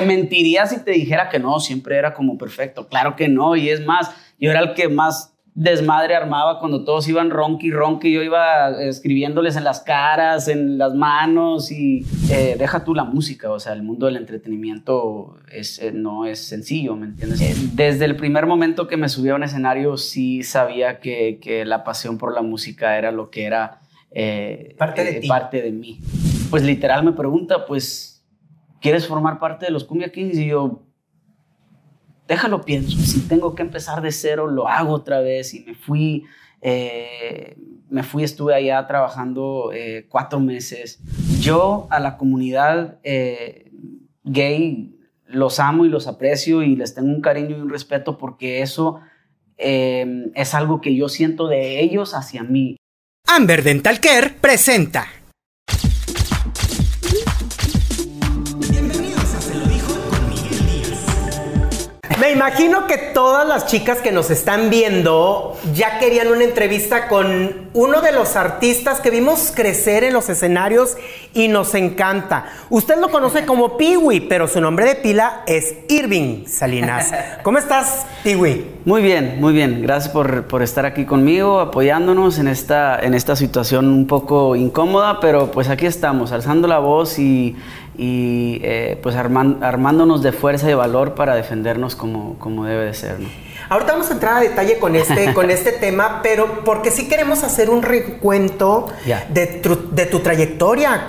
te mentiría si te dijera que no, siempre era como perfecto. Claro que no, y es más, yo era el que más desmadre armaba cuando todos iban ronqui, ronqui, yo iba escribiéndoles en las caras, en las manos y eh, deja tú la música, o sea, el mundo del entretenimiento es, eh, no es sencillo, ¿me entiendes? Eh, desde el primer momento que me subí a un escenario sí sabía que, que la pasión por la música era lo que era parte, de parte de mí. Pues literal me pregunta, pues, ¿quieres formar parte de los Cumbia Kings? Y yo, déjalo pienso, si tengo que empezar de cero, lo hago otra vez y me fui, eh, me fui, estuve allá trabajando eh, cuatro meses. Yo a la comunidad eh, gay los amo y los aprecio y les tengo un cariño y un respeto porque eso es algo que yo siento de ellos hacia mí. Amber Dental Care presenta. Me imagino que todas las chicas que nos están viendo ya querían una entrevista con uno de los artistas que vimos crecer en los escenarios y nos encanta. Usted lo conoce como Piwi, pero su nombre de pila es Irving Salinas. ¿Cómo estás, Piwi? Muy bien, muy bien. Gracias por, por, estar aquí conmigo, apoyándonos en esta, en esta situación un poco incómoda, pero pues aquí estamos, alzando la voz y y eh, pues armándonos de fuerza y valor para defendernos como, como debe de ser. ¿no? Ahorita vamos a entrar a detalle con este, con este tema, pero porque sí queremos hacer un recuento de, de, tu trayectoria.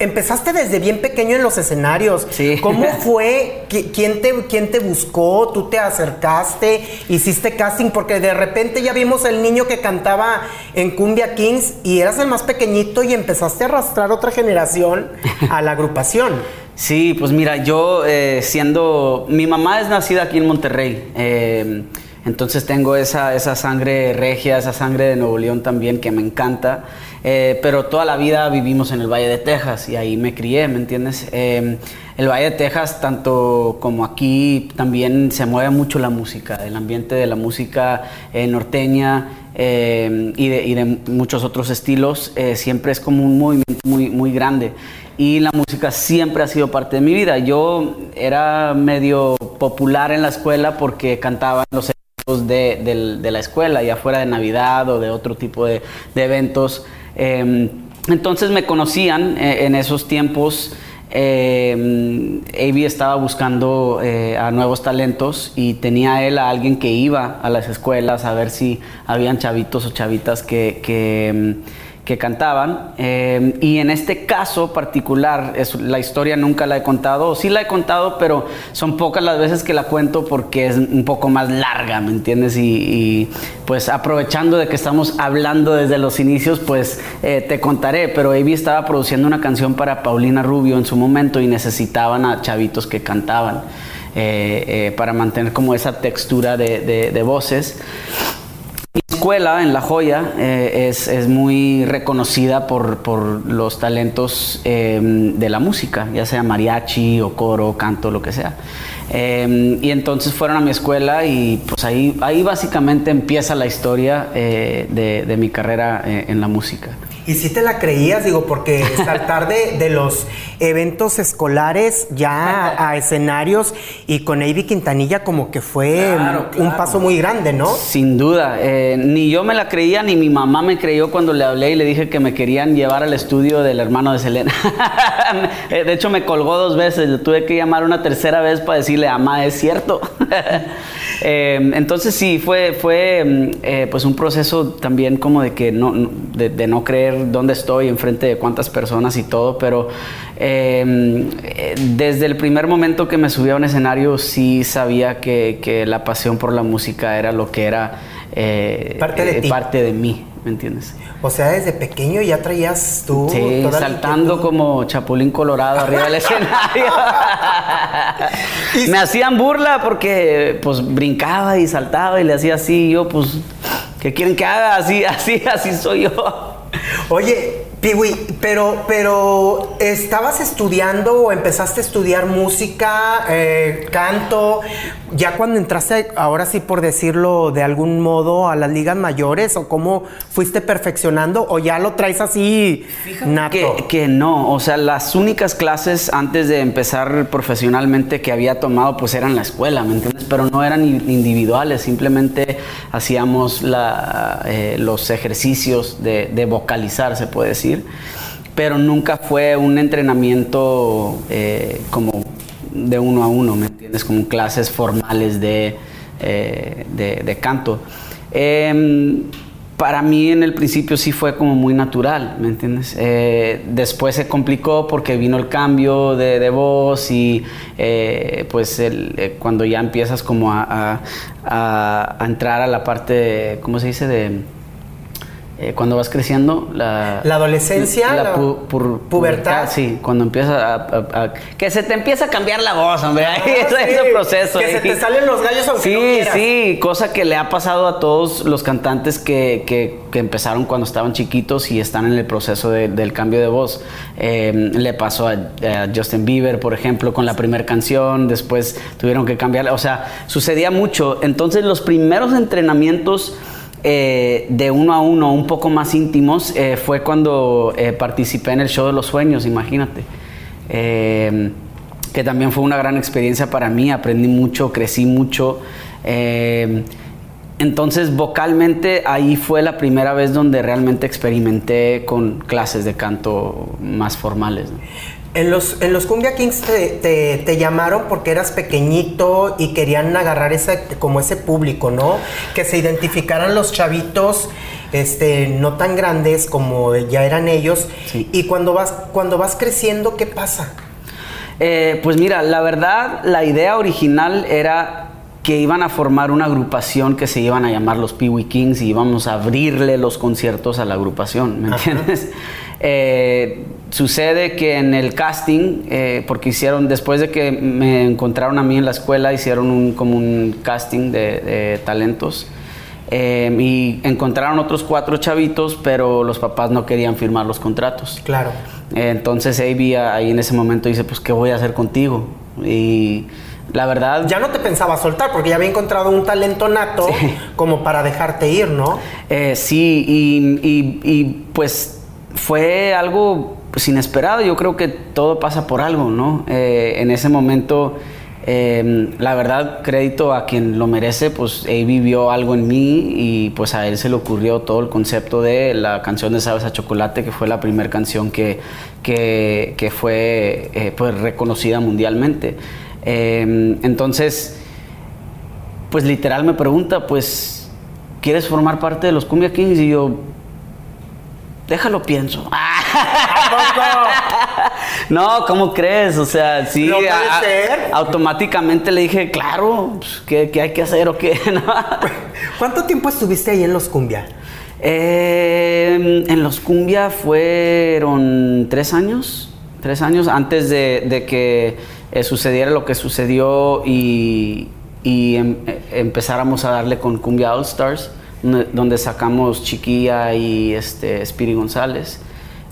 Empezaste desde bien pequeño en los escenarios. Sí. ¿Cómo fue? ¿Quién te, ¿Quién te buscó? ¿Tú te acercaste? ¿Hiciste casting? Porque de repente ya vimos el niño que cantaba en Cumbia Kings y eras el más pequeñito y empezaste a arrastrar otra generación a la agrupación. Sí, pues mira, yo eh, siendo... Mi mamá es nacida aquí en Monterrey. Eh, entonces tengo esa, esa sangre regia, esa sangre de Nuevo León también que me encanta. Eh, pero toda la vida vivimos en el Valle de Texas y ahí me crié, ¿me entiendes? Em, el Valle de Texas, tanto como aquí, también se mueve mucho la música, el ambiente de la música eh, norteña em, y, de, muchos otros estilos, eh, siempre es como un movimiento muy, muy grande. Y la música siempre ha sido parte de mi vida. Yo era medio popular en la escuela porque cantaba en los eventos de, la escuela, ya fuera de Navidad o de otro tipo de, de eventos. Em, entonces me conocían eh, en esos tiempos. Eh, estaba buscando eh, a nuevos talentos y tenía él a alguien que iba a las escuelas a ver si habían chavitos o chavitas que, em, que cantaban. Eh, y en este caso particular, es, la historia nunca la he contado, sí la he contado, pero son pocas las veces que la cuento porque es un poco más larga, ¿me entiendes? Y, pues aprovechando de que estamos hablando desde los inicios, pues eh, te contaré, pero Avi estaba produciendo una canción para Paulina Rubio en su momento y necesitaban a chavitos que cantaban. Eh, para mantener como esa textura de voces escuela en La Joya eh, es, muy reconocida por, los talentos em, de la música, ya sea mariachi o coro, canto, lo que sea. Em, y entonces fueron a mi escuela y pues ahí, ahí básicamente empieza la historia eh, de, mi carrera eh, en la música. Y si te la creías, digo, porque saltar de, de los eventos escolares ya a escenarios y con Avi Quintanilla como que fue un paso muy grande, ¿no? Sin duda. Eh, ni yo me la creía, ni mi mamá me creyó cuando le hablé y le dije que me querían llevar al estudio del hermano de Selena. Eh, de hecho, me colgó dos veces. Le tuve que llamar una tercera vez para decirle, ama, es cierto. Eh, entonces sí, fue, fue pues un proceso también como de que no, de, de no creer dónde estoy, enfrente de cuántas personas y todo, pero em, eh, desde el primer momento que me subí a un escenario sí sabía que, la pasión por la música era lo que era eh, parte, de eh, parte de mí. ¿Me entiendes? O sea, desde pequeño ya traías tú. Sí, saltando como chapulín colorado arriba del escenario. me hacían burla porque pues brincaba y saltaba y le hacía así. Y yo, pues, ¿qué quieren que haga? Así, así, así soy yo. Oye, Piwi, pero, pero ¿estabas estudiando o empezaste a estudiar música, eh, canto, ya cuando entraste, ahora sí por decirlo de algún modo, a las ligas mayores o cómo fuiste perfeccionando o ya lo traes así nato? Que, que no, o sea, las únicas clases antes de empezar profesionalmente que había tomado pues eran la escuela, ¿me entiendes? Pero no eran individuales, simplemente hacíamos la, eh, los ejercicios de, de vocalizar, se puede decir pero nunca fue un entrenamiento eh, como de uno a uno, ¿me entiendes? Como clases formales de, eh, de, canto. Em, para mí en el principio sí fue como muy natural, ¿me entiendes? Eh, después se complicó porque vino el cambio de, voz y pues el, cuando ya empiezas como a, a, entrar a la parte, ¿cómo se dice? De eh, cuando vas creciendo, la, la adolescencia, la, pubertad. Sí, cuando empieza a, Que se te empieza a cambiar la voz, hombre. Ah, ese, es el proceso. Que se te salen los gallos aunque sí, no quieras. Sí, cosa que le ha pasado a todos los cantantes que, que, que empezaron cuando estaban chiquitos y están en el proceso del cambio de voz. Eh, le pasó a, Justin Bieber, por ejemplo, con la primera canción, después tuvieron que cambiarla. O sea, sucedía mucho. Entonces, los primeros entrenamientos eh, de uno a uno, un poco más íntimos, eh, fue cuando eh, participé en el show de los sueños, imagínate. que también fue una gran experiencia para mí, aprendí mucho, crecí mucho. entonces, vocalmente, ahí fue la primera vez donde realmente experimenté con clases de canto más formales. En los, en los Cumbia Kings te, te, llamaron porque eras pequeñito y querían agarrar ese, como ese público, ¿no? Que se identificaran los chavitos este, no tan grandes como ya eran ellos. Y cuando vas, cuando vas creciendo, ¿qué pasa? Eh, pues mira, la verdad, la idea original era que iban a formar una agrupación que se iban a llamar los Peewee Kings y íbamos a abrirle los conciertos a la agrupación, ¿me entiendes? Eh, sucede que en el casting, eh, porque hicieron, después de que me encontraron a mí en la escuela, hicieron un, como un casting de, talentos. Eh, y encontraron otros cuatro chavitos, pero los papás no querían firmar los contratos. Claro. entonces Avi ahí en ese momento dice, pues, ¿qué voy a hacer contigo? Y la verdad... Ya no te pensaba soltar porque ya había encontrado un talento nato como para dejarte ir, ¿no? sí, y, y pues fue algo pues, inesperado. Yo creo que todo pasa por algo, ¿no? Eh, en ese momento, em, la verdad, crédito a quien lo merece, pues él vivió algo en mí y pues a él se le ocurrió todo el concepto de la canción de Sabes a Chocolate, que fue la primera canción que, que, fue eh, pues, reconocida mundialmente. Em, entonces, pues literal me pregunta, pues, ¿quieres formar parte de los Cumbia Kings? Y yo, déjalo pienso. no, ¿cómo crees? O sea, sí. automáticamente le dije, claro, pues, ¿qué, hay que hacer o qué? ¿Cuánto tiempo estuviste ahí en los Cumbia? Eh, en los Cumbia fueron tres años. Tres años antes de, que eh, sucediera lo que sucedió y, em, eh, empezáramos a darle con Cumbia All Stars donde sacamos Chiquilla y este, Spiri González.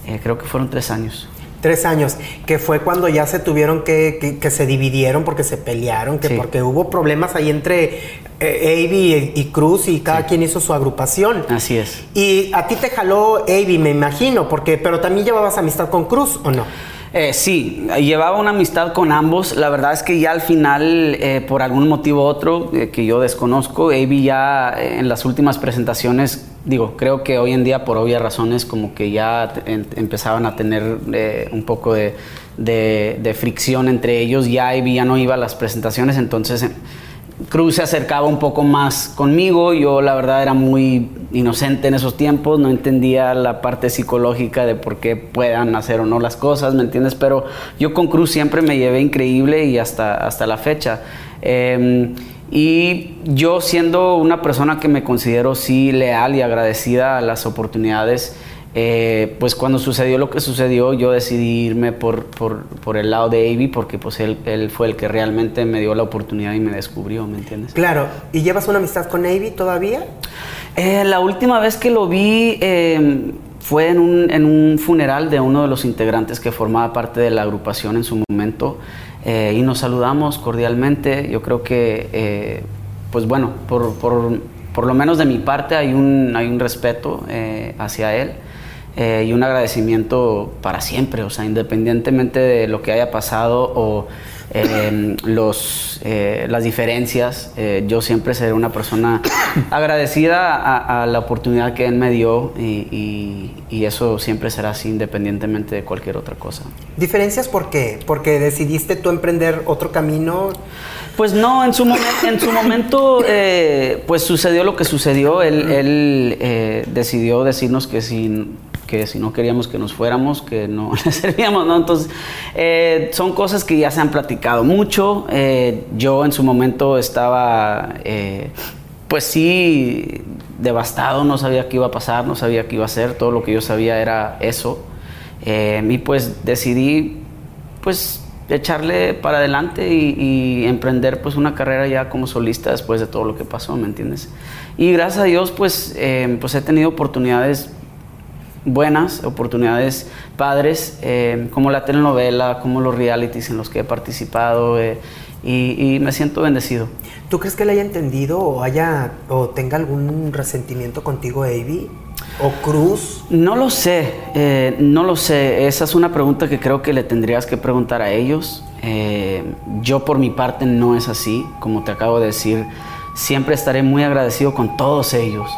Eh, creo que fueron tres años. Tres años, que fue cuando ya se tuvieron que, que, se dividieron porque se pelearon, que porque hubo problemas ahí entre eh, y, Cruz y cada quien hizo su agrupación. Así es. Y a ti te jaló Avi, me imagino, porque, pero también llevabas amistad con Cruz, ¿o no? Eh, sí, llevaba una amistad con ambos. La verdad es que ya al final, eh, por algún motivo u otro eh, que yo desconozco, Avi ya en las últimas presentaciones, digo, creo que hoy en día por obvias razones como que ya empezaban a tener un poco de, fricción entre ellos. Ya ya no iba a las presentaciones, entonces Cruz se acercaba un poco más conmigo. Yo la verdad era muy inocente en esos tiempos, no entendía la parte psicológica de por qué puedan hacer o no las cosas, ¿me entiendes? Pero yo con Cruz siempre me llevé increíble y hasta, hasta la fecha. Em, y yo siendo una persona que me considero sí leal y agradecida a las oportunidades, eh, pues cuando sucedió lo que sucedió, yo decidí irme por, por, el lado de Avi porque pues él, él, fue el que realmente me dio la oportunidad y me descubrió, ¿me entiendes? Claro. ¿Y llevas una amistad con Avi todavía? Eh, la última vez que lo vi, em, fue en un, en un, funeral de uno de los integrantes que formaba parte de la agrupación en su momento eh, y nos saludamos cordialmente. Yo creo que, eh, pues bueno, por, por, por, lo menos de mi parte hay un, hay un respeto eh, hacia él. y un agradecimiento para siempre, o sea, independientemente de lo que haya pasado o eh, los, eh, las diferencias. Eh, yo siempre seré una persona agradecida a, la oportunidad que él me dio y, eso siempre será así independientemente de cualquier otra cosa. ¿Diferencias por qué? ¿Porque decidiste tú emprender otro camino? Pues no, en su, en su momento pues sucedió lo que sucedió. Él, él decidió decirnos que si que si no queríamos que nos fuéramos, que no le servíamos, ¿no? Entonces, eh, son cosas que ya se han platicado mucho. Eh, yo en su momento estaba, eh, pues sí, devastado, no sabía qué iba a pasar, no sabía qué iba a ser, todo lo que yo sabía era eso. y pues decidí, pues, echarle para adelante y, emprender pues una carrera ya como solista después de todo lo que pasó, ¿me entiendes? Y gracias a Dios pues, pues he tenido oportunidades buenas oportunidades padres, eh, como la telenovela, como los realities en los que he participado eh, y, me siento bendecido. ¿Tú crees que le haya entendido o haya o tenga algún resentimiento contigo, Avi? ¿O Cruz? No lo sé, eh, no lo sé. Esa es una pregunta que creo que le tendrías que preguntar a ellos. yo por mi parte no es así, como te acabo de decir siempre estaré muy agradecido con todos ellos,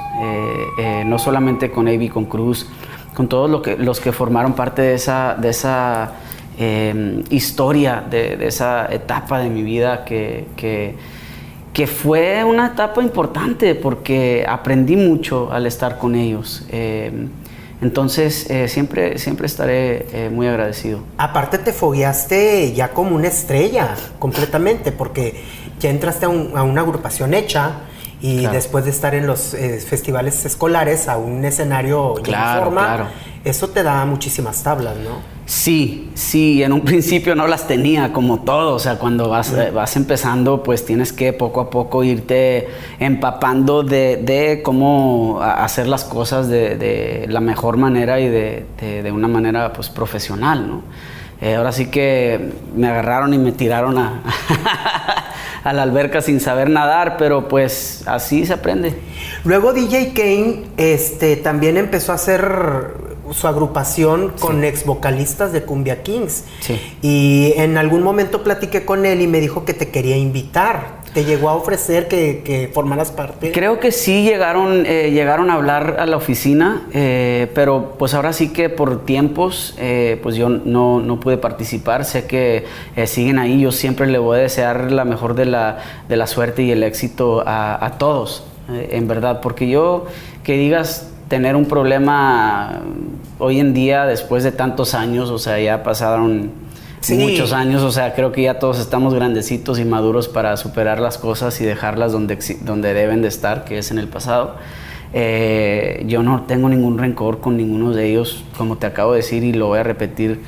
no solamente con Avi, con Cruz, con todos los que formaron parte de esa, de esa historia, de, esa etapa de mi vida que, fue una etapa importante porque aprendí mucho al estar con ellos. Em, entonces, eh, siempre, siempre estaré eh, muy agradecido. Aparte, te fogueaste ya como una estrella, completamente, porque ya entraste a, una agrupación hecha, y después de estar en los eh, festivales escolares a un escenario claro, forma, claro. eso te da muchísimas tablas, ¿no? Sí, sí, en un principio no las tenía como todo, o sea, cuando vas, vas empezando, pues tienes que poco a poco irte empapando de, cómo hacer las cosas de, la mejor manera y de, una manera pues profesional, ¿no? Eh, ahora sí que me agarraron y me tiraron a, a la alberca sin saber nadar, pero pues así se aprende. Luego DJ Kane este, también empezó a hacer su agrupación con ex vocalistas de Cumbia Kings. Sí. Y en algún momento platiqué con él y me dijo que te quería invitar. ¿Te llegó a ofrecer que, formaras parte? Creo que sí llegaron, eh, llegaron a hablar a la oficina, eh, pero pues ahora sí que por tiempos, eh, pues yo no, no, pude participar. Sé que siguen ahí. Yo siempre le voy a desear la mejor de la, de la suerte y el éxito a, a todos, en verdad. Porque yo, que digas, tener un problema hoy en día, después de tantos años, o sea, ya pasaron muchos años, o sea, creo que ya todos estamos grandecitos y maduros para superar las cosas y dejarlas donde, donde deben de estar, que es en el pasado. Eh, yo no tengo ningún rencor con ninguno de ellos, como te acabo de decir y lo voy a repetir,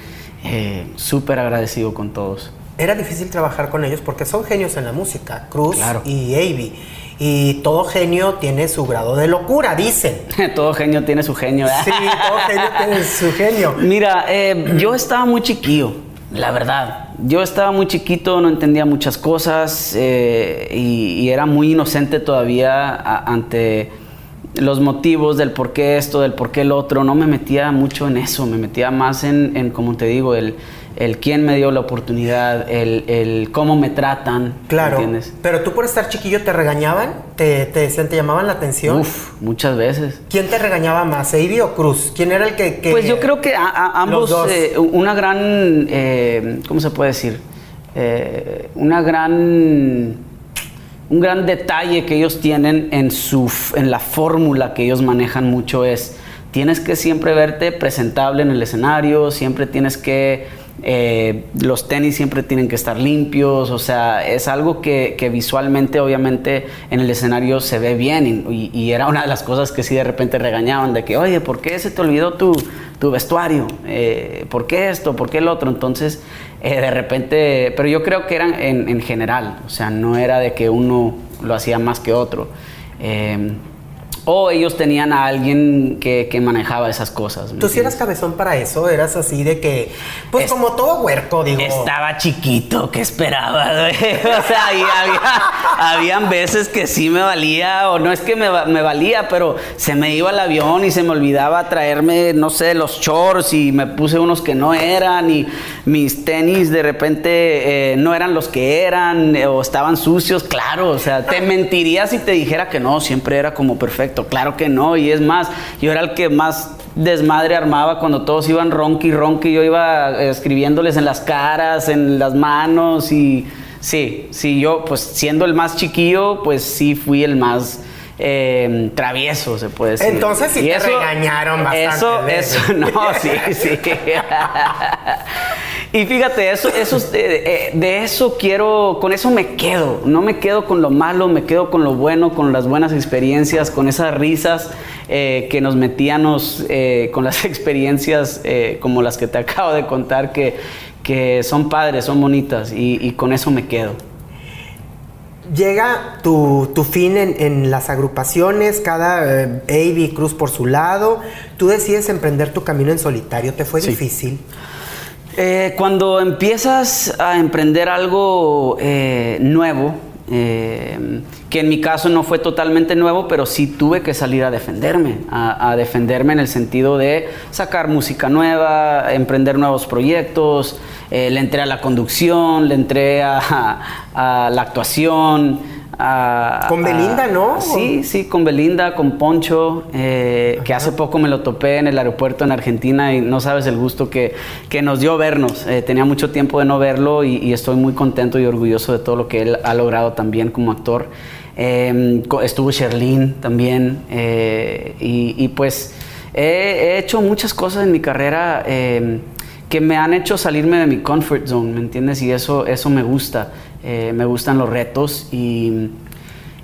eh, súper agradecido con todos. Era difícil trabajar con ellos porque son genios en la música, Cruz y Avi. Y todo genio tiene su grado de locura, dicen. todo genio tiene su genio. Sí, todo genio tiene su genio. Mira, eh, yo estaba muy chiquillo la verdad. Yo estaba muy chiquito, no entendía muchas cosas eh, y, era muy inocente todavía ante los motivos del por qué esto, del por qué el otro. No me metía mucho en eso, me metía más en, en como te digo, el, el quién me dio la oportunidad, el, cómo me tratan. Claro. ¿entiendes? Pero tú por estar chiquillo te regañaban, te, te te llamaban la atención. Uf, muchas veces. ¿Quién te regañaba más, Avi o Cruz? ¿Quién era el que.? pues yo creo que ambos, eh, una gran. Eh, ¿Cómo se puede decir? Eh, una gran. Un gran detalle que ellos tienen en, su, en la fórmula que ellos manejan mucho es. Tienes que siempre verte presentable en el escenario, siempre tienes que eh, los tenis siempre tienen que estar limpios, o sea, es algo que, visualmente obviamente en el escenario se ve bien y, era una de las cosas que sí de repente regañaban de que, oye, ¿por qué se te olvidó tu, vestuario? Eh, ¿Por qué esto? ¿Por qué el otro? Entonces, eh, de repente, pero yo creo que eran en, general, o sea, no era de que uno lo hacía más que otro. O ellos tenían a alguien que, que manejaba esas cosas. ¿me ¿Tú sí eras cabezón para eso? ¿Eras así de que, pues Es- como todo huerco, digo? Estaba chiquito, ¿qué esperaba? O sea, había, habían veces que sí me valía, o no es que me, me valía, pero se me iba el avión y se me olvidaba traerme, no sé, los shorts y me puse unos que no eran y mis tenis de repente eh, no eran los que eran eh, o estaban sucios, claro, o sea, te mentiría si te dijera que no, siempre era como perfecto, claro que no, y es más, yo era el que más desmadre armaba cuando todos iban ronqui ronqui, yo iba eh, escribiéndoles en las caras, en las manos y sí, sí, yo pues siendo el más chiquillo, pues sí fui el más eh, travieso, se puede decir. Entonces sí Y te regañaron bastante, Eso, ¿ves? eso, no, sí, sí. y fíjate, eso, eso, es de, eh, de eso quiero, con eso me quedo. No me quedo con lo malo, me quedo con lo bueno, con las buenas experiencias, con esas risas eh, que nos metíamos eh, con las experiencias eh, como las que te acabo de contar, que, que son padres, son bonitas, y, y con eso me quedo. Llega tu, tu fin en, en las agrupaciones, cada eh, Avi Cruz por su lado. Tú decides emprender tu camino en solitario. ¿Te fue Sí. difícil? Eh, cuando empiezas a emprender algo eh, nuevo, eh, que en mi caso no fue totalmente nuevo, pero sí tuve que salir a defenderme, a, defenderme en el sentido de sacar música nueva, emprender nuevos proyectos, le entré a la conducción, le entré a la actuación. A- Con a- Belinda, ¿no? Sí, sí, con Belinda, con Poncho, eh, que hace poco me lo topé en el aeropuerto en Argentina y no sabes el gusto que, que nos dio vernos. Eh, tenía mucho tiempo de no verlo y, y estoy muy contento y orgulloso de todo lo que él ha logrado también como actor. Eh, co- estuvo Sherlyn también eh, y, y pues he, he hecho muchas cosas en mi carrera. eh, que me han hecho salirme de mi comfort zone, ¿me entiendes? Y eso, eso me gusta. Eh, me gustan los retos y,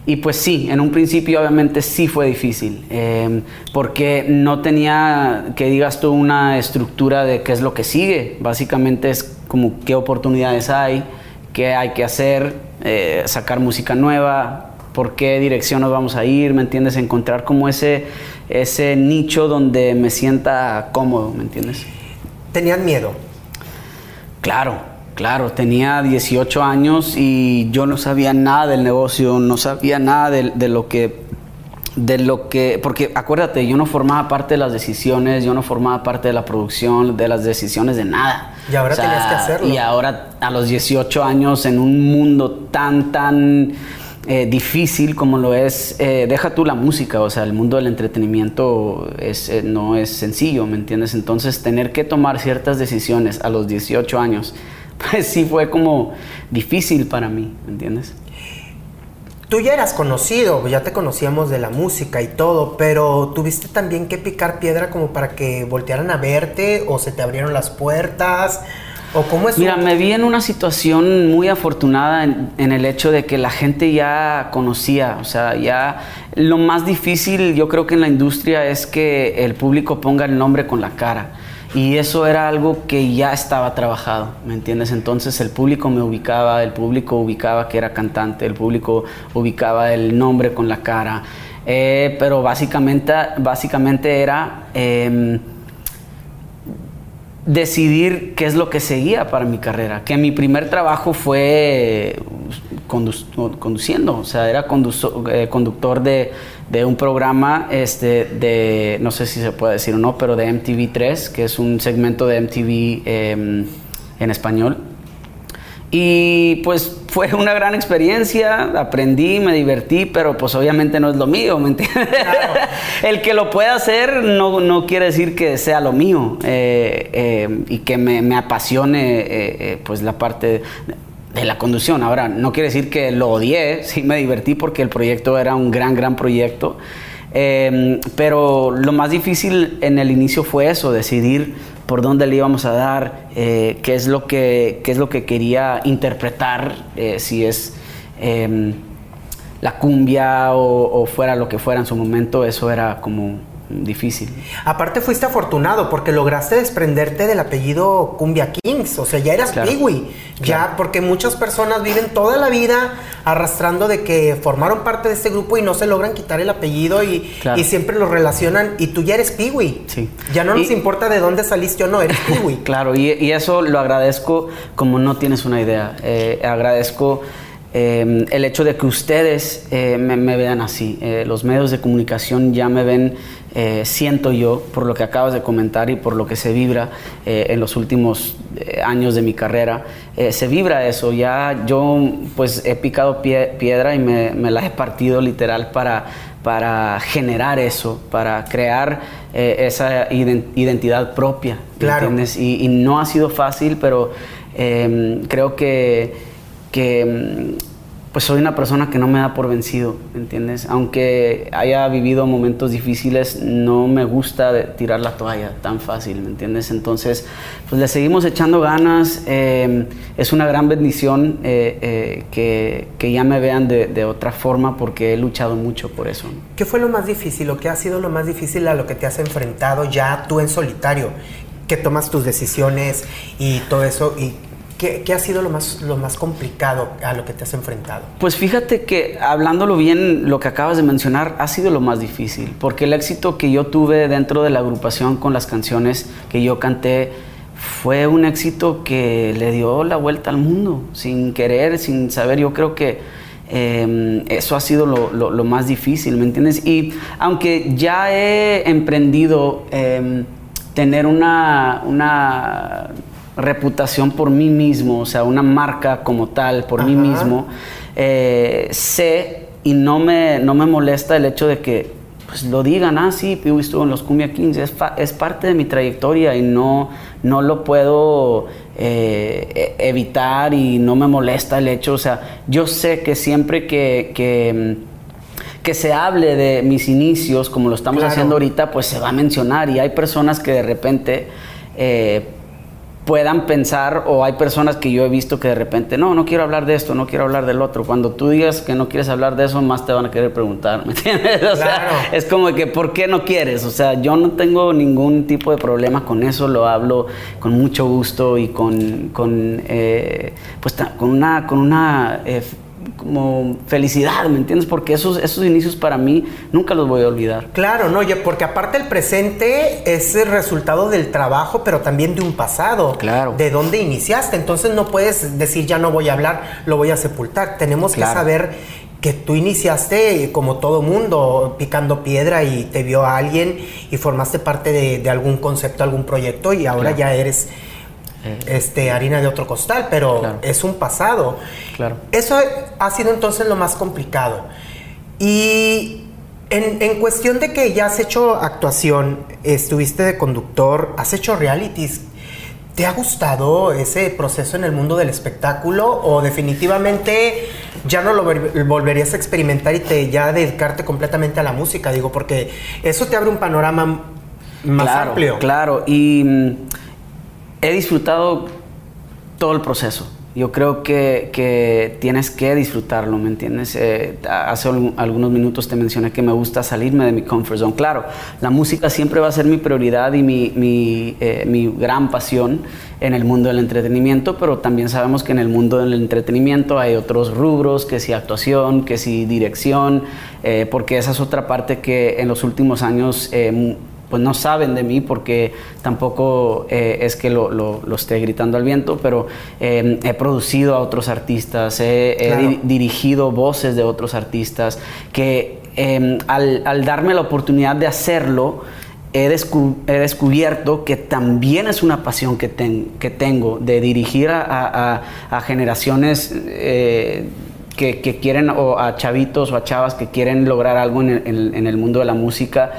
y pues sí, en un principio obviamente sí fue difícil, eh, porque no tenía, que digas tú, una estructura de qué es lo que sigue. Básicamente es como qué oportunidades hay, qué hay que hacer, eh, sacar música nueva, por qué dirección nos vamos a ir, ¿me entiendes? Encontrar como ese, ese nicho donde me sienta cómodo, ¿me entiendes? ¿Tenían miedo? Claro, claro, tenía 18 años y yo no sabía nada del negocio, no sabía nada de, de lo que de lo que porque acuérdate, yo no formaba parte de las decisiones, yo no formaba parte de la producción, de las decisiones de nada. Y ahora tenías que hacerlo. Y ahora a los 18 años en un mundo tan tan eh, difícil como lo es, eh, deja tú la música, o sea, el mundo del entretenimiento es, eh, no es sencillo, ¿me entiendes? Entonces, tener que tomar ciertas decisiones a los 18 años, pues sí fue como difícil para mí, ¿me entiendes? Tú ya eras conocido, ya te conocíamos de la música y todo, pero tuviste también que picar piedra como para que voltearan a verte o se te abrieron las puertas o cómo es. Mira, me vi en una situación muy afortunada en, en el hecho de que la gente ya conocía, o sea, ya lo más difícil yo creo que en la industria es que el público ponga el nombre con la cara. Y eso era algo que ya estaba trabajado, ¿me entiendes? Entonces el público me ubicaba, el público ubicaba que era cantante, el público ubicaba el nombre con la cara. Eh, pero básicamente, básicamente era... em, decidir qué es lo que seguía para mi carrera. Que mi primer trabajo fue condu- conduciendo, o sea, era eh, conductor de, de un programa, este, de, no sé si se puede decir o no, pero de MTV3, que es un segmento de MTV em, en español. Y pues fue una gran experiencia, aprendí, me divertí, pero pues obviamente no es lo mío, ¿me entiendes? El que lo pueda hacer no, no quiere decir que sea lo mío eh, eh, y que me, me apasione eh, eh, pues la parte de la conducción. Ahora, no quiere decir que lo odié, sí me divertí porque el proyecto era un gran, gran proyecto. Eh, pero lo más difícil en el inicio fue eso, decidir por dónde le íbamos a dar, eh, qué, es lo que, qué es lo que quería interpretar, eh, si es eh, la cumbia o fuera lo que fuera en su momento, eso era como difícil. Aparte fuiste afortunado porque lograste desprenderte del apellido Cumbia Kings, o sea, ya eras Claro. Piwi, ya porque muchas personas viven toda la vida arrastrando de que formaron parte de este grupo y no se logran quitar el apellido y, Claro. y siempre lo relacionan y tú ya eres Piwi. Sí. Ya no nos importa de dónde saliste o no, eres Piwi. Claro, y, y eso lo agradezco como no tienes una idea. Eh, agradezco eh, el hecho de que ustedes eh, me, me vean así. Los medios de comunicación ya me ven, eh, siento yo, por lo que acabas de comentar y por lo que se vibra eh, en los últimos eh, años de mi carrera. eh, se vibra eso. Ya yo pues he picado pie- piedra y me, me la he partido literal para para generar eso, para crear esa iden- identidad propia. ¿me Claro. entiendes? Y, y no ha sido fácil, pero eh, creo que, que mm, pues soy una persona que no me da por vencido, ¿me entiendes? Aunque haya vivido momentos difíciles, no me gusta tirar la toalla tan fácil, ¿me entiendes? Entonces, pues le seguimos echando ganas. eh, es una gran bendición eh, eh, que, que ya me vean de, de otra forma porque he luchado mucho por eso. ¿no? ¿Qué fue lo más difícil o qué ha sido lo más difícil a lo que te has enfrentado ya tú en solitario? Que tomas tus decisiones y todo eso. ¿Y qué, ha sido lo más, lo más complicado a lo que te has enfrentado? Pues fíjate que hablándolo bien, lo que acabas de mencionar ha sido lo más difícil, porque el éxito que yo tuve dentro de la agrupación con las canciones que yo canté fue un éxito que le dio la vuelta al mundo, sin querer, sin saber. Yo creo que eh, eso ha sido lo, más difícil, ¿me entiendes? Y aunque ya he emprendido eh, tener una, una reputación por mí mismo, o sea, una marca como tal, por mí mismo, eh, sé y no me, no me molesta el hecho de que pues, lo digan, ah, sí, Piwi estuvo en los Cumbia Kings, es, fa- es parte de mi trayectoria y no, no lo puedo eh, e- evitar y no me molesta el hecho, o sea, yo sé que siempre que... que que se hable de mis inicios, como lo estamos Claro. haciendo ahorita, pues se va a mencionar y hay personas que de repente eh, puedan pensar o hay personas que yo he visto que de repente, no, no quiero hablar de esto, no quiero hablar del otro. Cuando tú digas que no quieres hablar de eso, más te van a querer preguntar, ¿me entiendes? O Claro. sea, es como que, ¿por qué no quieres? O sea, yo no tengo ningún tipo de problema con eso, lo hablo con mucho gusto y con, con eh, pues, con una, con una eh, como felicidad, ¿me entiendes? Porque esos, esos inicios para mí nunca los voy a olvidar. Claro, no, ya- porque aparte el presente es el resultado del trabajo, pero también de un pasado. Claro. De dónde iniciaste. Entonces no puedes decir ya no voy a hablar, lo voy a sepultar. Tenemos que saber que tú iniciaste como todo mundo, picando piedra y te vio a alguien y formaste parte de, de algún concepto, algún proyecto y ahora Claro. ya eres este, harina de otro costal, pero Claro. es un pasado. Claro. Eso ha sido entonces lo más complicado. Y en, en cuestión de que ya has hecho actuación, estuviste de conductor, has hecho realities, ¿te ha gustado ese proceso en el mundo del espectáculo o definitivamente ya no lo ver- volverías a experimentar y te ya dedicarte completamente a la música? Digo, porque eso te abre un panorama más claro, amplio. Claro, y mm, he disfrutado todo el proceso. Yo creo que, que tienes que disfrutarlo, ¿me entiendes? Eh, hace algunos minutos te mencioné que me gusta salirme de mi comfort zone. Claro, la música siempre va a ser mi prioridad y mi, mi, eh, mi gran pasión en el mundo del entretenimiento, pero también sabemos que en el mundo del entretenimiento hay otros rubros, que si actuación, que si dirección, eh, porque esa es otra parte que en los últimos años... pues no saben de mí porque tampoco eh, es que lo, lo- lo esté gritando al viento, pero eh, he producido a otros artistas, he, he Claro. di- dirigido voces de otros artistas, que eh, al, al darme la oportunidad de hacerlo, he, descu- he descubierto que también es una pasión que, ten- que tengo de dirigir a, a- a- a generaciones eh, que, que quieren, o a chavitos o a chavas que quieren lograr algo en el- en- en el mundo de la música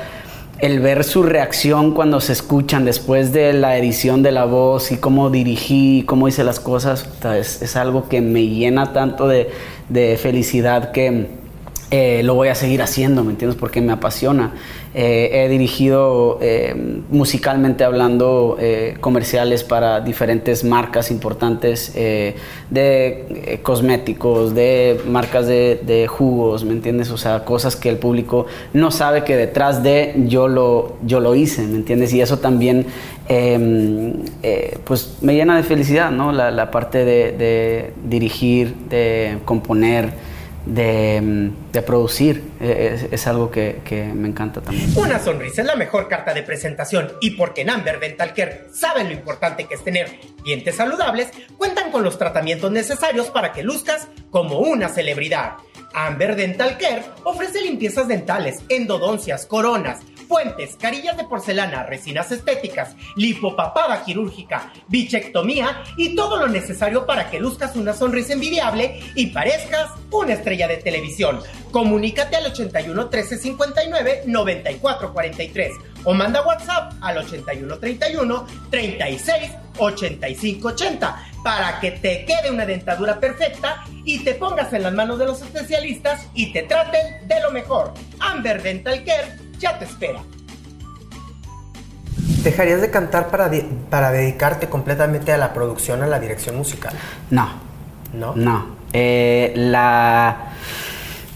el ver su reacción cuando se escuchan después de la edición de la voz y cómo dirigí, cómo hice las cosas, es algo que me llena tanto de, de felicidad que eh, lo voy a seguir haciendo, ¿me entiendes? Porque me apasiona. Eh, he dirigido eh, musicalmente hablando comerciales para diferentes marcas importantes de cosméticos, de marcas de, de, jugos, ¿me entiendes? O sea, cosas que el público no sabe que detrás de yo lo, yo lo hice, ¿me entiendes? Y eso también em, pues me llena de felicidad, ¿no? La, la parte de dirigir, de componer de, de producir. Es, es algo que, que, me encanta también. Una sonrisa es la mejor carta de presentación y porque en Amber Dental Care saben lo importante que es tener dientes saludables, cuentan con los tratamientos necesarios para que luzcas como una celebridad. Amber Dental Care ofrece limpiezas dentales, endodoncias, coronas, puentes, carillas de porcelana, resinas estéticas, lipopapada quirúrgica, bichectomía y todo lo necesario para que luzcas una sonrisa envidiable y parezcas una estrella de televisión. Comunícate al 81 13 59 94 43 o manda WhatsApp al 81 31 36 85 80 para que te quede una dentadura perfecta y te pongas en las manos de los especialistas y te traten de lo mejor. Amber Dental Care ya te espera. ¿Dejarías de cantar para, para dedicarte completamente a la producción, a la dirección musical? No. ¿No? No. Eh, la,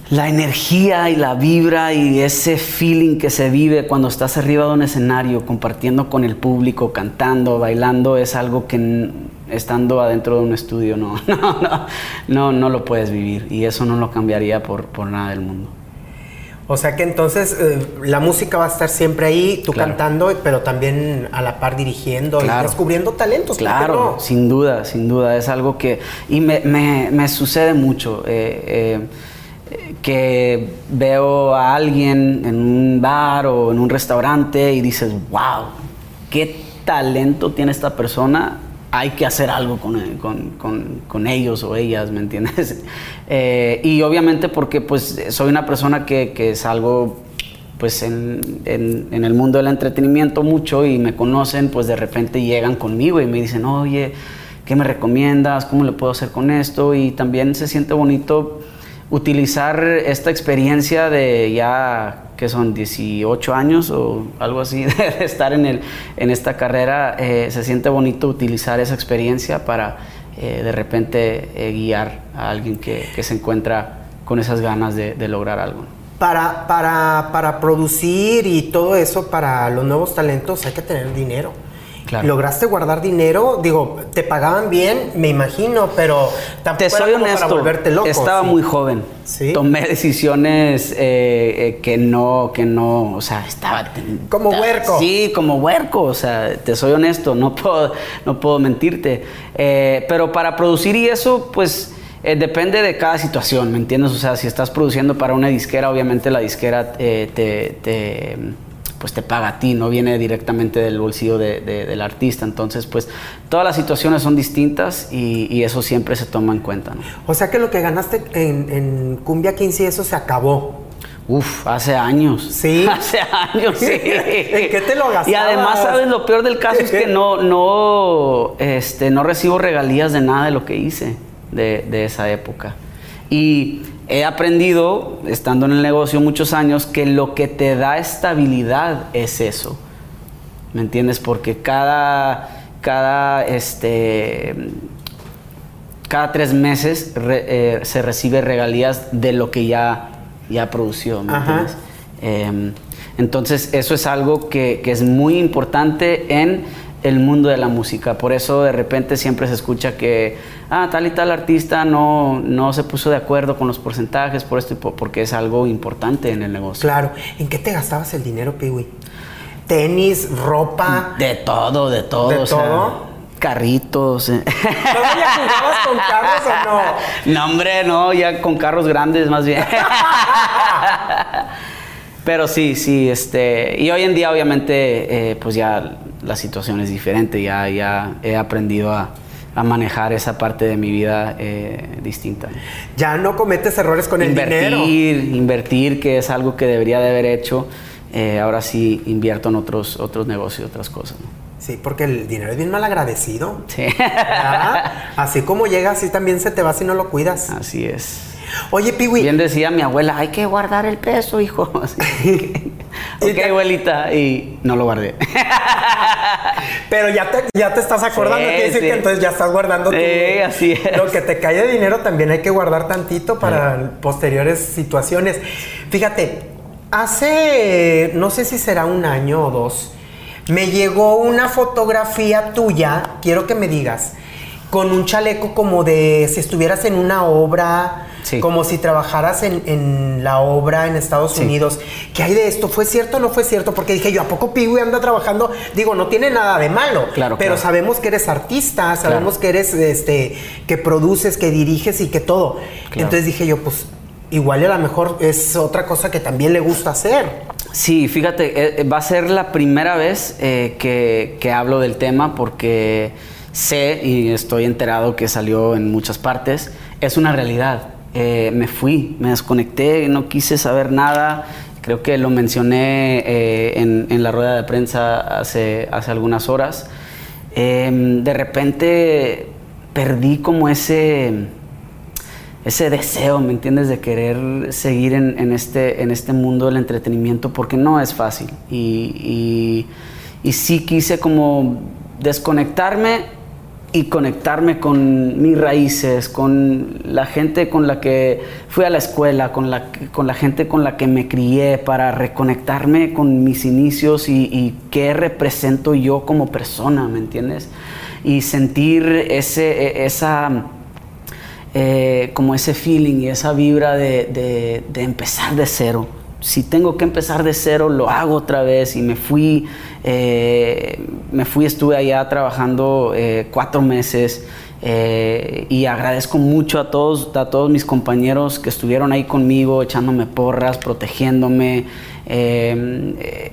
la energía y la vibra y ese feeling que se vive cuando estás arriba de un escenario, compartiendo con el público, cantando, bailando, es algo que estando adentro de un estudio no, no, no, no, no lo puedes vivir. Y eso no lo cambiaría por, por nada del mundo. O sea que entonces eh, la música va a estar siempre ahí, tú cantando, pero también a la par dirigiendo y descubriendo talentos. Claro, sin duda, sin duda. Es algo que... Y me, me, sucede mucho. Eh, eh, que veo a alguien en un bar o en un restaurante y dices, wow, qué talento tiene esta persona hay que hacer algo con, ellos o ellas, ¿me entiendes? Eh, y obviamente porque pues soy una persona que, que salgo pues en, el mundo del entretenimiento mucho y me conocen, pues de repente llegan conmigo y me dicen, oye, ¿qué me recomiendas? ¿Cómo le puedo hacer con esto? Y también se siente bonito utilizar esta experiencia de ya que son 18 años o algo así de estar en, el, en esta carrera, eh, se siente bonito utilizar esa experiencia para eh, de repente eh, guiar a alguien que, se encuentra con esas ganas de, de lograr algo. Para, para, para producir y todo eso, para los nuevos talentos hay que tener dinero. ¿Lograste guardar dinero? Digo, te pagaban bien, me imagino, pero tampoco te soy honesto, para volverte loco. Estaba muy joven. Tomé decisiones eh, eh, que no, que no, o sea, estaba como huerco. Sí, como huerco, o sea, te soy honesto, no puedo, no puedo mentirte. Eh, pero para producir y eso, pues depende de cada situación, ¿me entiendes? O sea, si estás produciendo para una disquera, obviamente la disquera te pues te paga a ti, no viene directamente del bolsillo del artista. Entonces, pues todas las situaciones son distintas y, eso siempre se toma en cuenta. O sea que lo que ganaste en, Cumbia 15, eso se acabó. Uf, hace años. Sí. Hace años, sí. ¿En qué te lo gastabas? Y además, ¿sabes? Lo peor del caso es que no, no, este, no recibo regalías de nada de lo que hice de, de esa época. Y he aprendido, estando en el negocio muchos años, que lo que te da estabilidad es eso. ¿Me entiendes? Porque cada, cada, este, cada tres meses eh, se recibe regalías de lo que ya, ya produció. ¿me entiendes? Em, entonces, eso es algo que, que es muy importante en el mundo de la música. Por eso de repente siempre se escucha que, ah, tal y tal artista no, no se puso de acuerdo con los porcentajes por esto y porque es algo importante en el negocio. Claro. ¿En qué te gastabas el dinero, Piwi? ¿Tenis, ropa? De todo, de todo. ¿De todo? carritos. ¿Todavía jugabas con carros o no? No, hombre, no, ya con carros grandes más bien. Pero sí, sí, este, y hoy en día obviamente eh, pues ya la situación es diferente, ya, ya he aprendido a, manejar esa parte de mi vida eh, distinta. Ya no cometes errores con el dinero. Invertir, invertir, que es algo que debería de haber hecho, eh, ahora sí invierto en otros, otros negocios, otras cosas. Sí, porque el dinero es bien mal agradecido. Sí. Así como llega, así también se te va si no lo cuidas. Así es. Oye, Piwi. Bien decía mi abuela, hay que guardar el peso, hijo. ok, abuelita, y no lo guardé. Pero ya te, ya te estás acordando, quiere decir que entonces ya estás guardando tu, así es. Lo que te cae de dinero también hay que guardar tantito para posteriores situaciones. Fíjate, hace, no sé si será un año o dos, me llegó una fotografía tuya, quiero que me digas, con un chaleco como de si estuvieras en una obra, como si trabajaras en, la obra en Estados Unidos. ¿Qué hay de esto? ¿Fue cierto o no fue cierto? Porque dije yo, ¿a poco Piwi anda trabajando? Digo, no tiene nada de malo, claro, pero sabemos que eres artista, sabemos que eres, este, que produces, que diriges y que todo. Entonces dije yo, pues igual a lo mejor es otra cosa que también le gusta hacer. Sí, fíjate, eh, va a ser la primera vez eh, que, que hablo del tema porque sé y estoy enterado que salió en muchas partes. Es una realidad. Eh, me fui, me desconecté, no quise saber nada. Creo que lo mencioné eh, en, la rueda de prensa hace, hace algunas horas. Em, de repente perdí como ese, ese deseo, ¿me entiendes?, de querer seguir en, este, en este mundo del entretenimiento porque no es fácil. Y, y, y sí quise como desconectarme y conectarme con mis raíces, con la gente con la que fui a la escuela, con la, con la gente con la que me crié, para reconectarme con mis inicios y, qué represento yo como persona, ¿me entiendes? Y sentir ese, e, esa, eh, como ese feeling y esa vibra de, de empezar de cero si tengo que empezar de cero, lo hago otra vez. Y me fui, eh, me fui, estuve allá trabajando eh, cuatro meses. Eh, y agradezco mucho a todos, a todos mis compañeros que estuvieron ahí conmigo, echándome porras, protegiéndome.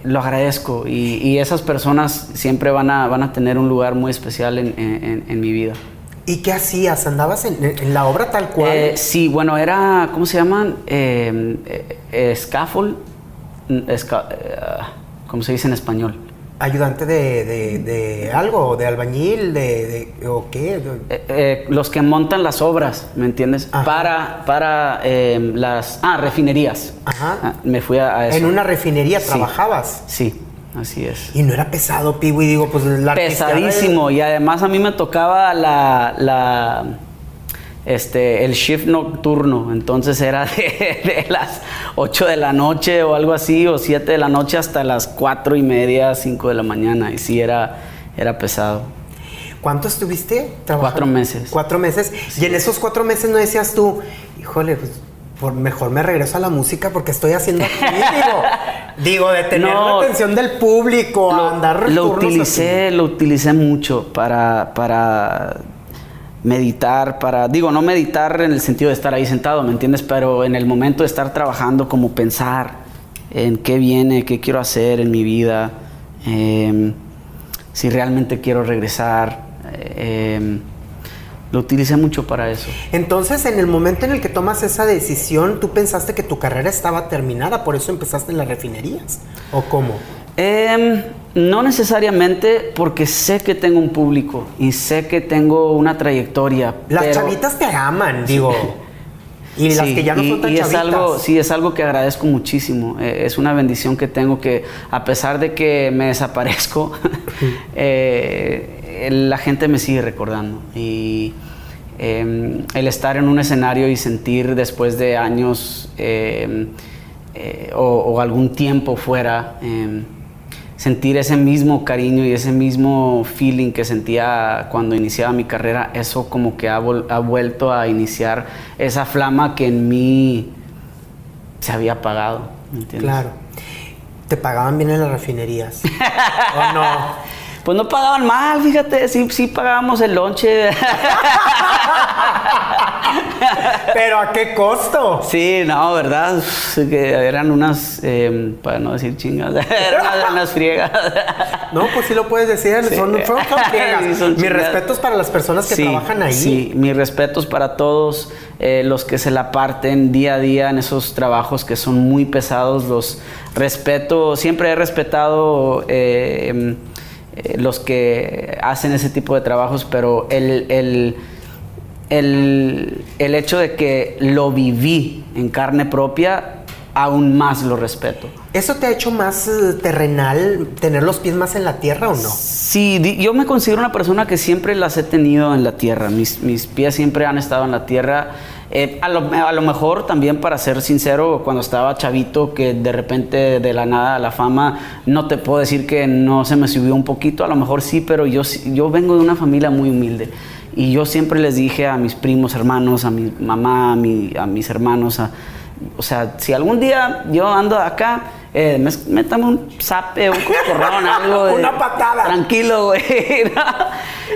lo agradezco y, esas personas siempre van a, van a tener un lugar muy especial en mi vida. ¿Y qué hacías? ¿Andabas en, la obra tal cual? Eh, sí, bueno, era, ¿cómo se llaman? Eh, eh, scaffold, ¿cómo se dice en español? ayudante de, algo, de albañil, de, o qué? los que montan las obras, ¿me entiendes? Para, para las ah, refinerías. Ajá. Ah, me fui a, eso. En una refinería trabajabas. Sí. Así es. Y no era pesado, Piwi, digo, pues la Pesadísimo, y además a mí me tocaba la, la este, el shift nocturno, entonces era de, las 8 de la noche o algo así, o 7 de la noche hasta las 4 y media, 5 de la mañana, y sí era, era pesado. ¿Cuánto estuviste trabajando? Cuatro meses. Cuatro meses. Y en esos cuatro meses no decías tú, híjole, pues por mejor me regreso a la música porque estoy haciendo aquí, digo, digo, de tener la atención del público, lo, andar Lo utilicé, lo utilicé mucho para, para meditar, para, digo, no meditar en el sentido de estar ahí sentado, ¿me entiendes? Pero en el momento de estar trabajando, como pensar en qué viene, qué quiero hacer en mi vida, em, si realmente quiero regresar. Eh, lo utilicé mucho para eso. Entonces, en el momento en el que tomas esa decisión, ¿tú pensaste que tu carrera estaba terminada? ¿Por eso empezaste en las refinerías? ¿O cómo? Em, no necesariamente porque sé que tengo un público y sé que tengo una trayectoria. Las chavitas te aman, digo. Y las que ya no son tan y es algo, sí, es algo que agradezco muchísimo. Eh, es una bendición que tengo que, a pesar de que me desaparezco, eh, la gente me sigue recordando. Y em, el estar en un escenario y sentir después de años em, eh, o, algún tiempo fuera, em, sentir ese mismo cariño y ese mismo feeling que sentía cuando iniciaba mi carrera, eso como que ha, vuelto a iniciar esa flama que en mí se había apagado. Claro. ¿Te pagaban bien en las refinerías? ¿O no? Pues no pagaban mal, fíjate, sí, sí pagábamos el lonche. Pero ¿a qué costo? Sí, no, ¿verdad? Que eran unas, em, para no decir chingas, eran unas friegas. No, pues sí lo puedes decir, son, friegas. mis respetos para las personas que trabajan ahí. Sí, mis respetos para todos eh, los que se la parten día a día en esos trabajos que son muy pesados. Los respeto, siempre he respetado... Eh, eh, los que hacen ese tipo de trabajos, pero el, el, el hecho de que lo viví en carne propia, aún más lo respeto. ¿Eso te ha hecho más eh, terrenal, tener los pies más en la tierra o no? Sí, yo me considero una persona que siempre las he tenido en la tierra. Mis, mis pies siempre han estado en la tierra. Eh, a, lo, a lo mejor también, para ser sincero, cuando estaba chavito, que de repente de la nada a la fama, no te puedo decir que no se me subió un poquito, a lo mejor sí, pero yo, yo vengo de una familia muy humilde. Y yo siempre les dije a mis primos, hermanos, a mi mamá, a, mi- a mis hermanos, a, o sea, si algún día yo ando acá, eh, métame un zape, un cocorrón, algo. de- Una patada. Tranquilo, güey.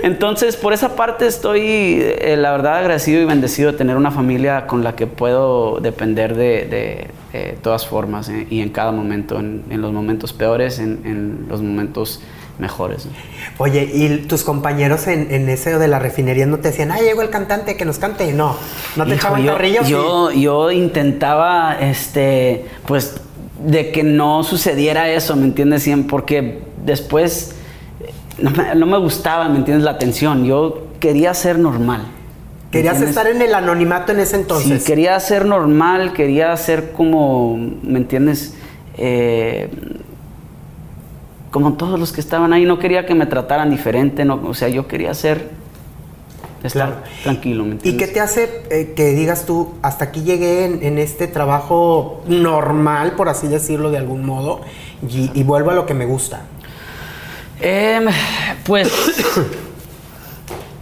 Entonces, por esa parte estoy, eh, la verdad, agradecido y bendecido de tener una familia con la que puedo depender de, de, todas formas eh, y en cada momento, en, en los momentos peores, en, en los momentos mejores. ¿no? Oye, ¿y tus compañeros en, en ese de la refinería no te decían, ah, llegó el cantante, que nos cante? No, no te Hijo, echaban yo, carrilla. ¿o sí? yo, yo intentaba, este, pues, de que no sucediera eso, ¿me entiendes? Siem- Porque después no me, no me gustaba, ¿me entiendes? La atención. Yo quería ser normal. ¿me Querías entiendes? estar en el anonimato en ese entonces. Sí, quería ser normal, quería ser como, ¿me entiendes? Eh, como todos los que estaban ahí, no quería que me trataran diferente, no, o sea, yo quería ser, estar Claro. tranquilo, ¿me ¿Y qué te hace eh, que digas tú, hasta aquí llegué en, en este trabajo normal, por así decirlo de algún modo, y, y vuelvo a lo que me gusta? Em, pues,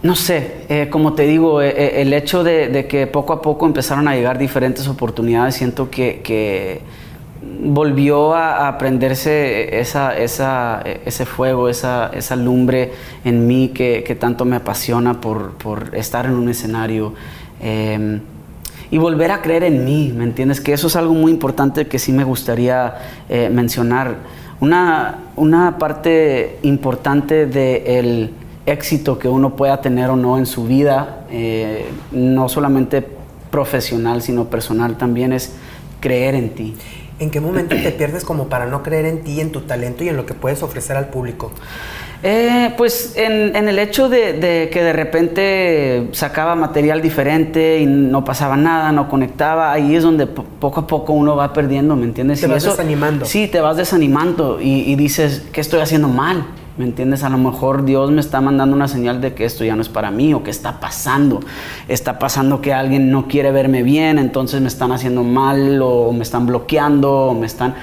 no sé, eh, como te digo, eh, el hecho de, de que poco a poco empezaron a llegar diferentes oportunidades, siento que, que volvió a, a esa, ese fuego, esa, esa lumbre en mí que, tanto me apasiona por, estar en un escenario. Em, y volver a creer en mí, ¿me entiendes? Que eso es algo muy importante que sí me gustaría eh, mencionar. Una, una parte importante del éxito que uno pueda tener o no en su vida, eh, no solamente profesional, sino personal también, es creer en ti. ¿En qué momento te pierdes como para no creer en ti, en tu talento y en lo que puedes ofrecer al público? Eh, pues en, en el hecho de, de que de repente sacaba material diferente y no pasaba nada, no conectaba, ahí es donde po- poco a poco uno va perdiendo, ¿me entiendes? Te Y vas desanimando. Sí, te vas desanimando y, y dices, ¿qué estoy haciendo mal? ¿Me entiendes? A lo mejor Dios me está mandando una señal de que esto ya no es para mí o que está pasando. Está pasando que alguien no quiere verme bien, entonces me están haciendo mal o me están bloqueando o me están...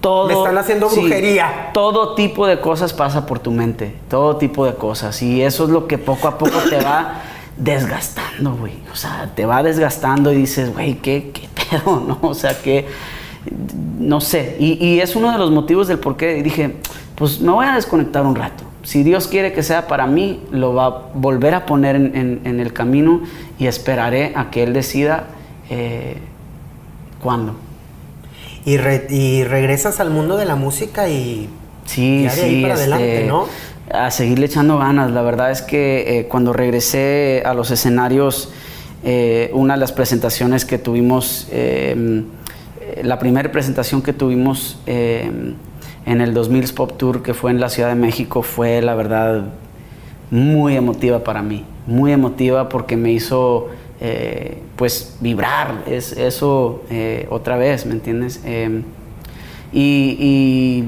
Todo, Me están haciendo sí, brujería. todo tipo de cosas pasa por tu mente, todo tipo de cosas. Y eso es lo que poco a poco te va desgastando, güey. O sea, te va desgastando y dices, güey, ¿qué, ¿qué pedo, no? O sea, que, no sé. Y, y es uno de los motivos del por qué dije, pues me voy a desconectar un rato. Si Dios quiere que sea para mí, lo va a volver a poner en, en- en el camino y esperaré a que Él decida eh, cuándo. Y, re- y regresas al mundo de la música y Sí, ahí sí, para este, adelante, ¿no? A seguirle echando ganas. La verdad es que eh, cuando regresé a los escenarios, eh, una de las presentaciones que tuvimos, eh, la primera presentación que tuvimos en el 2000 Pop Tour, que fue en la Ciudad de México, fue la verdad muy emotiva para mí. Muy emotiva porque me hizo eh, pues vibrar es, eso eh, otra vez, ¿me entiendes? Y, y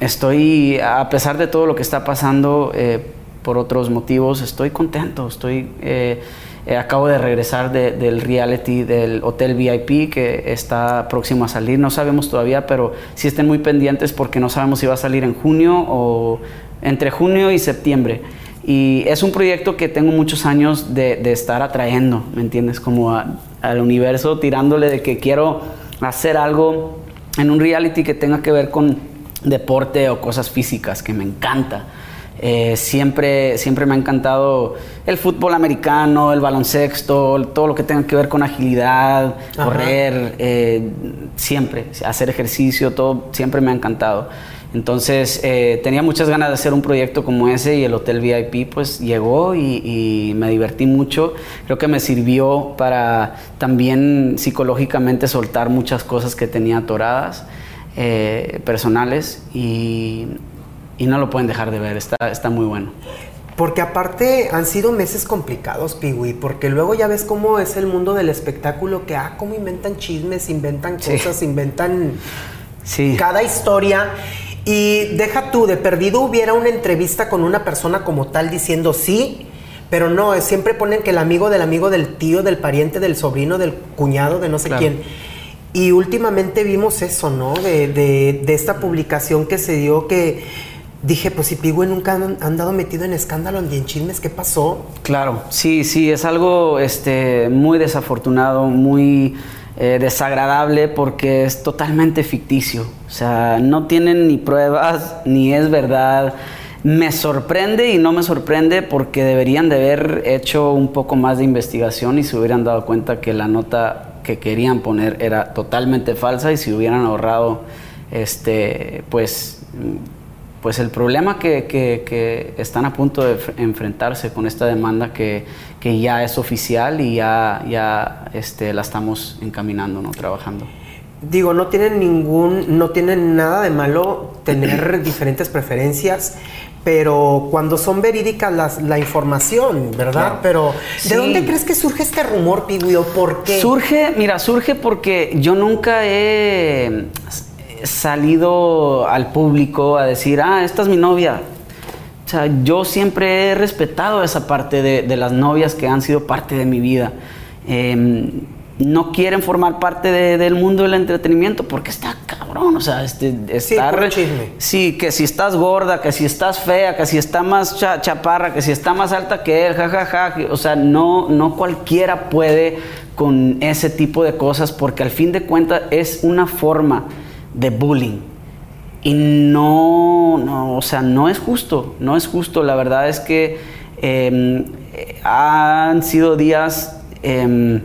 estoy, a pesar de todo lo que está pasando, eh, por otros motivos, estoy contento. Estoy, eh, acabo de regresar de- del reality del Hotel VIP que está próximo a salir. No sabemos todavía, pero sí estén muy pendientes porque no sabemos si va a salir en junio o entre junio y septiembre. Y es un proyecto que tengo muchos años de, de estar atrayendo, ¿me entiendes? Como a- al universo, tirándole de que quiero hacer algo en un reality que tenga que ver con deporte o cosas físicas, que me encanta. Eh, siempre, siempre me ha encantado el fútbol americano, el baloncesto, todo lo que tenga que ver con agilidad, Ajá. correr, eh, siempre, hacer ejercicio, todo siempre me ha encantado. Entonces eh, tenía muchas ganas de hacer un proyecto como ese y el Hotel VIP pues llegó y, y me divertí mucho. Creo que me sirvió para también psicológicamente soltar muchas cosas que tenía atoradas, personales, y, y no lo pueden dejar de ver, está, está muy bueno. Porque aparte han sido meses complicados, Piwi, porque luego ya ves cómo es el mundo del espectáculo, que, ah, cómo inventan chismes, inventan cosas, inventan Sí. cada historia. Y deja tú, de perdido hubiera una entrevista con una persona como tal diciendo sí, pero no, siempre ponen que el amigo del amigo del tío, del pariente, del sobrino, del cuñado, de no sé Claro. quién. Y últimamente vimos eso, ¿no? De, de- de esta publicación que se dio que dije, pues si Pigüe nunca han andado metido en escándalo ni en chismes, ¿qué pasó? Claro, sí, sí, es algo este, muy desafortunado, muy eh, desagradable porque es totalmente ficticio. O sea, no tienen ni pruebas, ni es verdad. Me sorprende y no me sorprende porque deberían de haber hecho un poco más de investigación y se hubieran dado cuenta que la nota que querían poner era totalmente falsa y si hubieran ahorrado este pues pues el problema que, que- que están a punto de enfrentarse con esta demanda que, que ya es oficial y ya, ya este, la estamos encaminando, ¿no? Trabajando. Digo, no tienen ningún, no tienen nada de malo tener diferentes preferencias, pero cuando son verídicas las- la información, ¿verdad? Claro. Pero, ¿de Sí. dónde crees que surge este rumor, Pigui, o por qué? Surge, mira, surge porque yo nunca he salido al público a decir, ah, esta es mi novia. O sea, yo siempre he respetado esa parte de, de las novias que han sido parte de mi vida. Eh, no quieren formar parte de- del mundo del entretenimiento porque está cabrón, o sea, este, estar... puro chisme. Sí, que si estás gorda, que si estás fea, que si está más cha- chaparra, que si está más alta que él, jajaja. que- O sea, no, no cualquiera puede con ese tipo de cosas porque al fin de cuentas es una forma de bullying. Y no, no, o sea, no es justo, no es justo. La verdad es que eh, han sido días... em,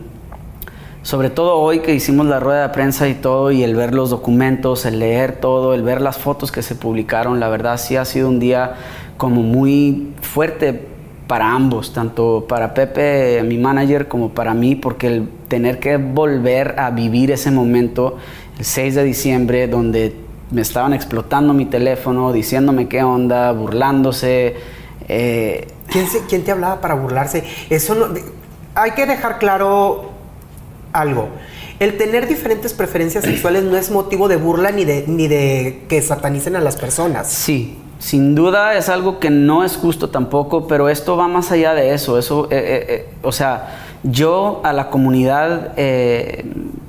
sobre todo hoy que hicimos la rueda de prensa y todo, y el ver los documentos, el leer todo, el ver las fotos que se publicaron, la verdad sí ha sido un día como muy fuerte para ambos, tanto para Pepe, mi manager, como para mí, porque el tener que volver a vivir ese momento el 6 de diciembre, donde me estaban explotando mi teléfono, diciéndome qué onda, burlándose. eh, ¿Quién, se- quién te hablaba para burlarse? Eso no. de- hay que dejar claro algo. El tener diferentes preferencias sexuales no es motivo de burla ni de, ni de que satanicen a las personas. Sí, sin duda es algo que no es justo tampoco, pero esto va más allá de eso. Eso, eh, eh, o sea, yo a la comunidad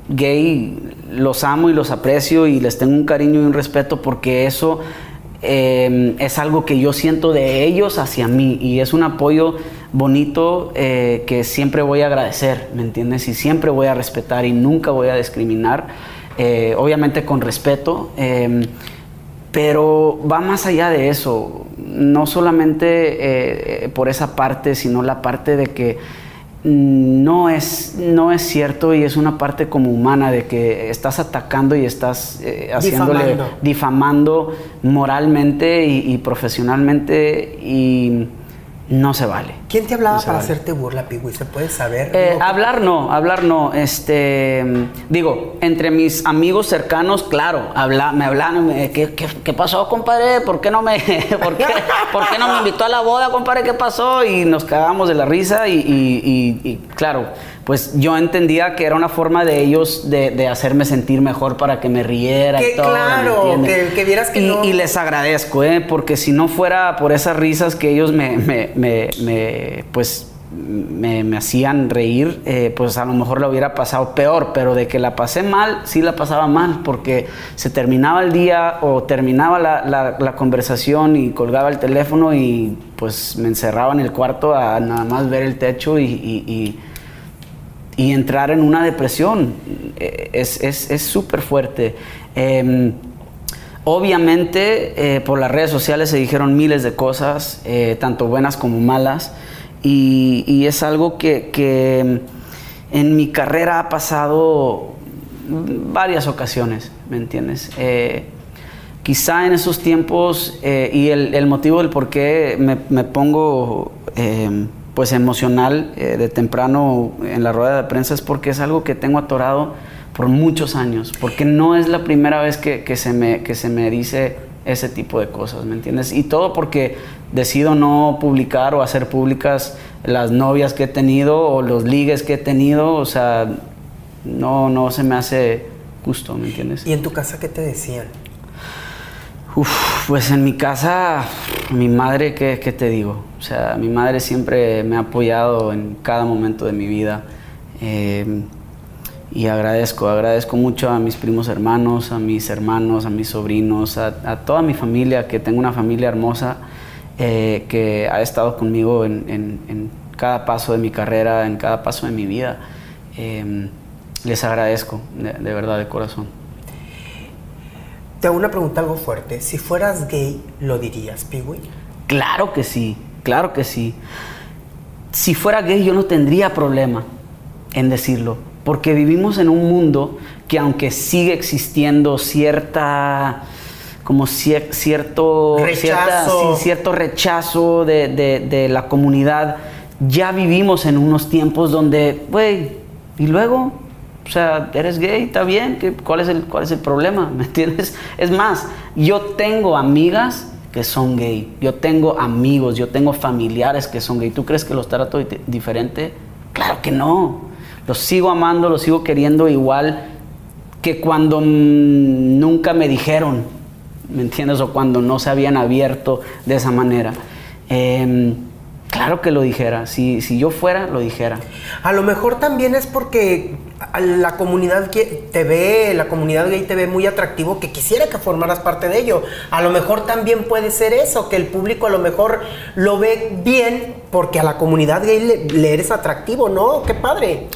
gay los amo y los aprecio y les tengo un cariño y un respeto porque eso eh, es algo que yo siento de ellos hacia mí y es un apoyo bonito eh, que siempre voy a agradecer, ¿me entiendes? Y siempre voy a respetar y nunca voy a discriminar, eh, obviamente con respeto. eh, pero va más allá de eso, no solamente eh, por esa parte, sino la parte de que no es, no es cierto y es una parte como humana de que estás atacando y estás eh, haciéndole, Difamando. difamando moralmente y, y profesionalmente y no se vale. ¿Quién te hablaba No para vale. hacerte burla, Pigui? ¿Se puede saber? Eh, Digo, hablar no, hablar no. Este, digo, entre mis amigos cercanos, claro, habla, me hablan, me- ¿qué, qué, qué pasó, compadre? ¿Por qué no me, por qué, por qué no me invitó a la boda, compadre? ¿Qué pasó? Y nos cagamos de la risa y, y- y- y, claro, pues yo entendía que era una forma de ellos de, de hacerme sentir mejor para que me riera Que y todo. ¿me claro, que- que vieras que y, no- y les agradezco, ¿eh? Porque si no fuera por esas risas que ellos me, me, me, me, pues me, hacían reír, eh, pues a lo mejor la hubiera pasado peor, pero de que la pasé mal, sí la pasaba mal, porque se terminaba el día o terminaba la, conversación y colgaba el teléfono y pues me encerraba en el cuarto a nada más ver el techo y- y- entrar en una depresión. Eh, Es es- es súper fuerte. Eh, obviamente, eh, por las redes sociales se dijeron miles de cosas, eh, tanto buenas como malas, y, es algo que, que en mi carrera ha pasado varias ocasiones, ¿me entiendes? Eh, quizá en esos tiempos, y el, motivo del por qué me, me pongo eh, pues emocional de temprano en la rueda de prensa es porque es algo que tengo atorado por muchos años, porque no es la primera vez que, que se, me, que se me dice ese tipo de cosas, ¿me entiendes? Y todo porque decido no publicar o hacer públicas las novias que he tenido o los ligues que he tenido, o sea, no, no se me hace justo, ¿me entiendes? ¿Y en tu casa qué te decían? Uf, pues en mi casa, mi madre, ¿qué, ¿qué, te digo? O sea, mi madre siempre me ha apoyado en cada momento de mi vida. Eh, y agradezco, agradezco mucho a mis primos hermanos, a mis hermanos, a mis sobrinos, a, toda mi familia, que tengo una familia hermosa eh, que ha estado conmigo en, cada paso de mi carrera, en cada paso de mi vida. Eh, les agradezco, de, verdad, de corazón. Te hago una pregunta algo fuerte. Si fueras gay, ¿lo dirías, Piwi? Claro que sí, claro que sí. Si fuera gay, yo no tendría problema en decirlo, porque vivimos en un mundo que aunque sigue existiendo cierta como cierto rechazo, cierto rechazo de, de, la comunidad, ya vivimos en unos tiempos donde, güey, y luego, o sea, eres gay, está bien, ¿cuál es, el, ¿cuál es el problema? ¿Me entiendes? Es más, yo tengo amigas que son gay, yo tengo amigos, yo tengo familiares que son gay. ¿Tú crees que los trato diferente? Claro que no. Los sigo amando, los sigo queriendo igual que cuando nunca me dijeron, ¿me entiendes? O cuando no se habían abierto de esa manera. Em, claro que lo dijera, si, si yo fuera, lo dijera. A lo mejor también es porque la comunidad te ve, la comunidad gay te ve muy atractivo, que quisiera que formaras parte de ello. A lo mejor también puede ser eso, que el público a lo mejor lo ve bien porque a la comunidad gay le, le eres atractivo, ¿no? Qué padre.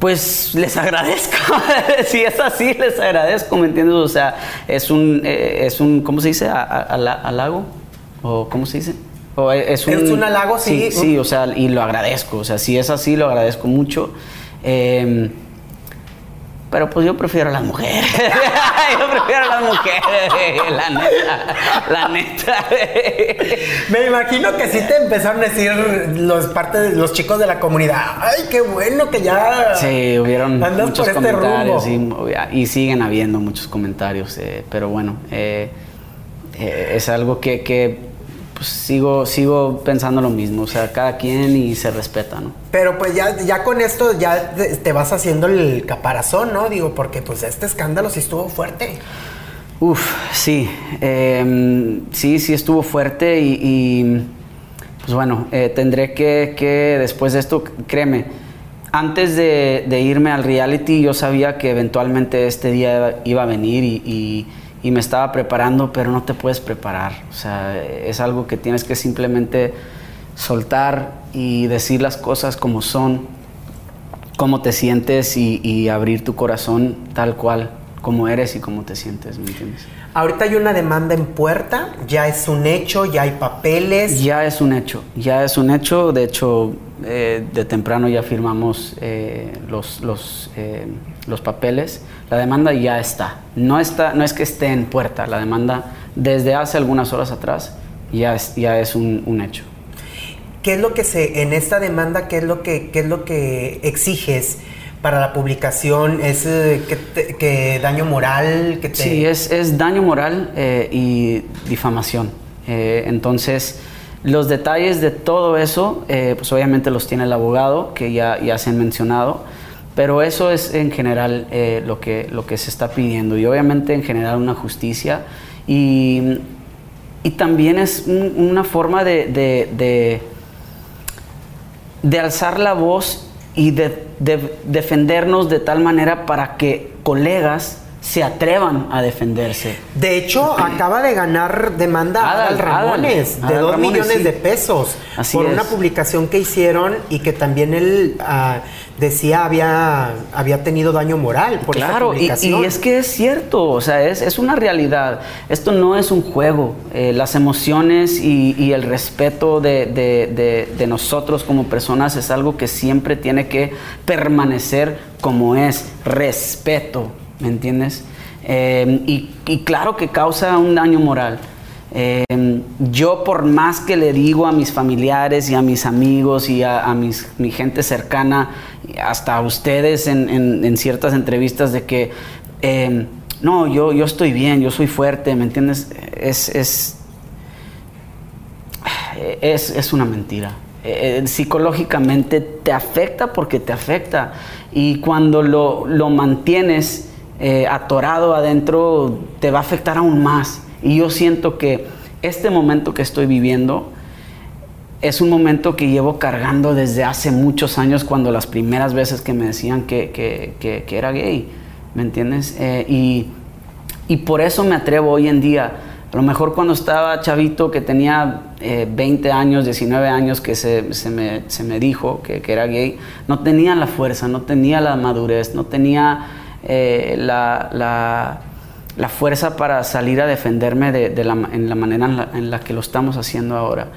Pues les agradezco. si es así, les agradezco, ¿me entiendes? O sea, es un, eh, es un ¿cómo se dice? ¿Halago? ¿O cómo se dice? O es, un, ¿Es un halago? Sí, sí, o sea, y lo agradezco. O sea, si es así, lo agradezco mucho. Eh, pero pues yo prefiero a las mujeres. yo prefiero a las mujeres, la neta. La neta. Me imagino que sí te empezaron a decir los partes los chicos de la comunidad. Ay, qué bueno que ya. Sí, hubieron muchos este comentarios y, siguen habiendo muchos comentarios. Eh, pero bueno, eh, eh, es algo que, que pues sigo, sigo pensando lo mismo, o sea, cada quien y se respeta, ¿no? Pero pues ya, ya con esto ya te vas haciendo el caparazón, ¿no? Digo, porque pues este escándalo sí estuvo fuerte. Uf, sí, em, sí, sí estuvo fuerte y, pues bueno, eh, tendré que, que, después de esto, créeme, antes de, irme al reality yo sabía que eventualmente este día iba a venir y y me estaba preparando, pero no te puedes preparar. O sea, es algo que tienes que simplemente soltar y decir las cosas como son, cómo te sientes y, abrir tu corazón tal cual, como eres y cómo te sientes, ¿me entiendes? Ahorita hay una demanda en puerta, ya es un hecho, ya hay papeles. Ya es un hecho, ya es un hecho. De hecho, eh, de temprano ya firmamos eh, los, los, eh, los papeles la demanda ya está. No, está, no es que esté en puerta, la demanda desde hace algunas horas atrás ya es, ya es un, hecho. ¿Qué es lo que se, en esta demanda, qué es lo que, qué es lo que exiges para la publicación? ¿Es eh, que, daño moral? Que Sí, es, es daño moral eh, y difamación. Eh, entonces, los detalles de todo eso, pues obviamente los tiene el abogado, que ya, ya se han mencionado. Pero eso es en general eh, lo, que, lo que se está pidiendo. Y obviamente en general una justicia. Y, y también es una forma de, de, de, alzar la voz y de, defendernos de tal manera para que colegas se atrevan a defenderse. De hecho, acaba de ganar demanda Adal, Ramones de dos millones de pesos por una publicación que hicieron y que también él ah, decía había, había tenido daño moral por claro, publicación. Y, y es que es cierto, o sea, es, es una realidad. Esto no es un juego. Eh, las emociones y, y el respeto de, de, de nosotros como personas es algo que siempre tiene que permanecer como es, respeto. ¿Me entiendes? Eh, y, claro que causa un daño moral. Eh, yo por más que le digo a mis familiares y a mis amigos y a, mis, mi gente cercana, hasta a ustedes en, ciertas entrevistas de que, eh, no, yo, yo estoy bien, yo soy fuerte, ¿me entiendes? Es, es, es, una mentira. Psicológicamente te afecta porque te afecta. Y cuando lo, lo mantienes atorado adentro, te va a afectar aún más. Y yo siento que este momento que estoy viviendo es un momento que llevo cargando desde hace muchos años, cuando las primeras veces que me decían que, que, que, era gay, ¿me entiendes? y, y por eso me atrevo hoy en día a lo mejor cuando estaba chavito, que tenía 20 eh, años, 19 años, que se, se, me, se me, dijo que, que, era gay, no tenía la fuerza, no tenía la madurez, no tenía eh, la, la, la, fuerza para salir a defenderme de, de la, en la manera en la, que lo estamos haciendo ahora.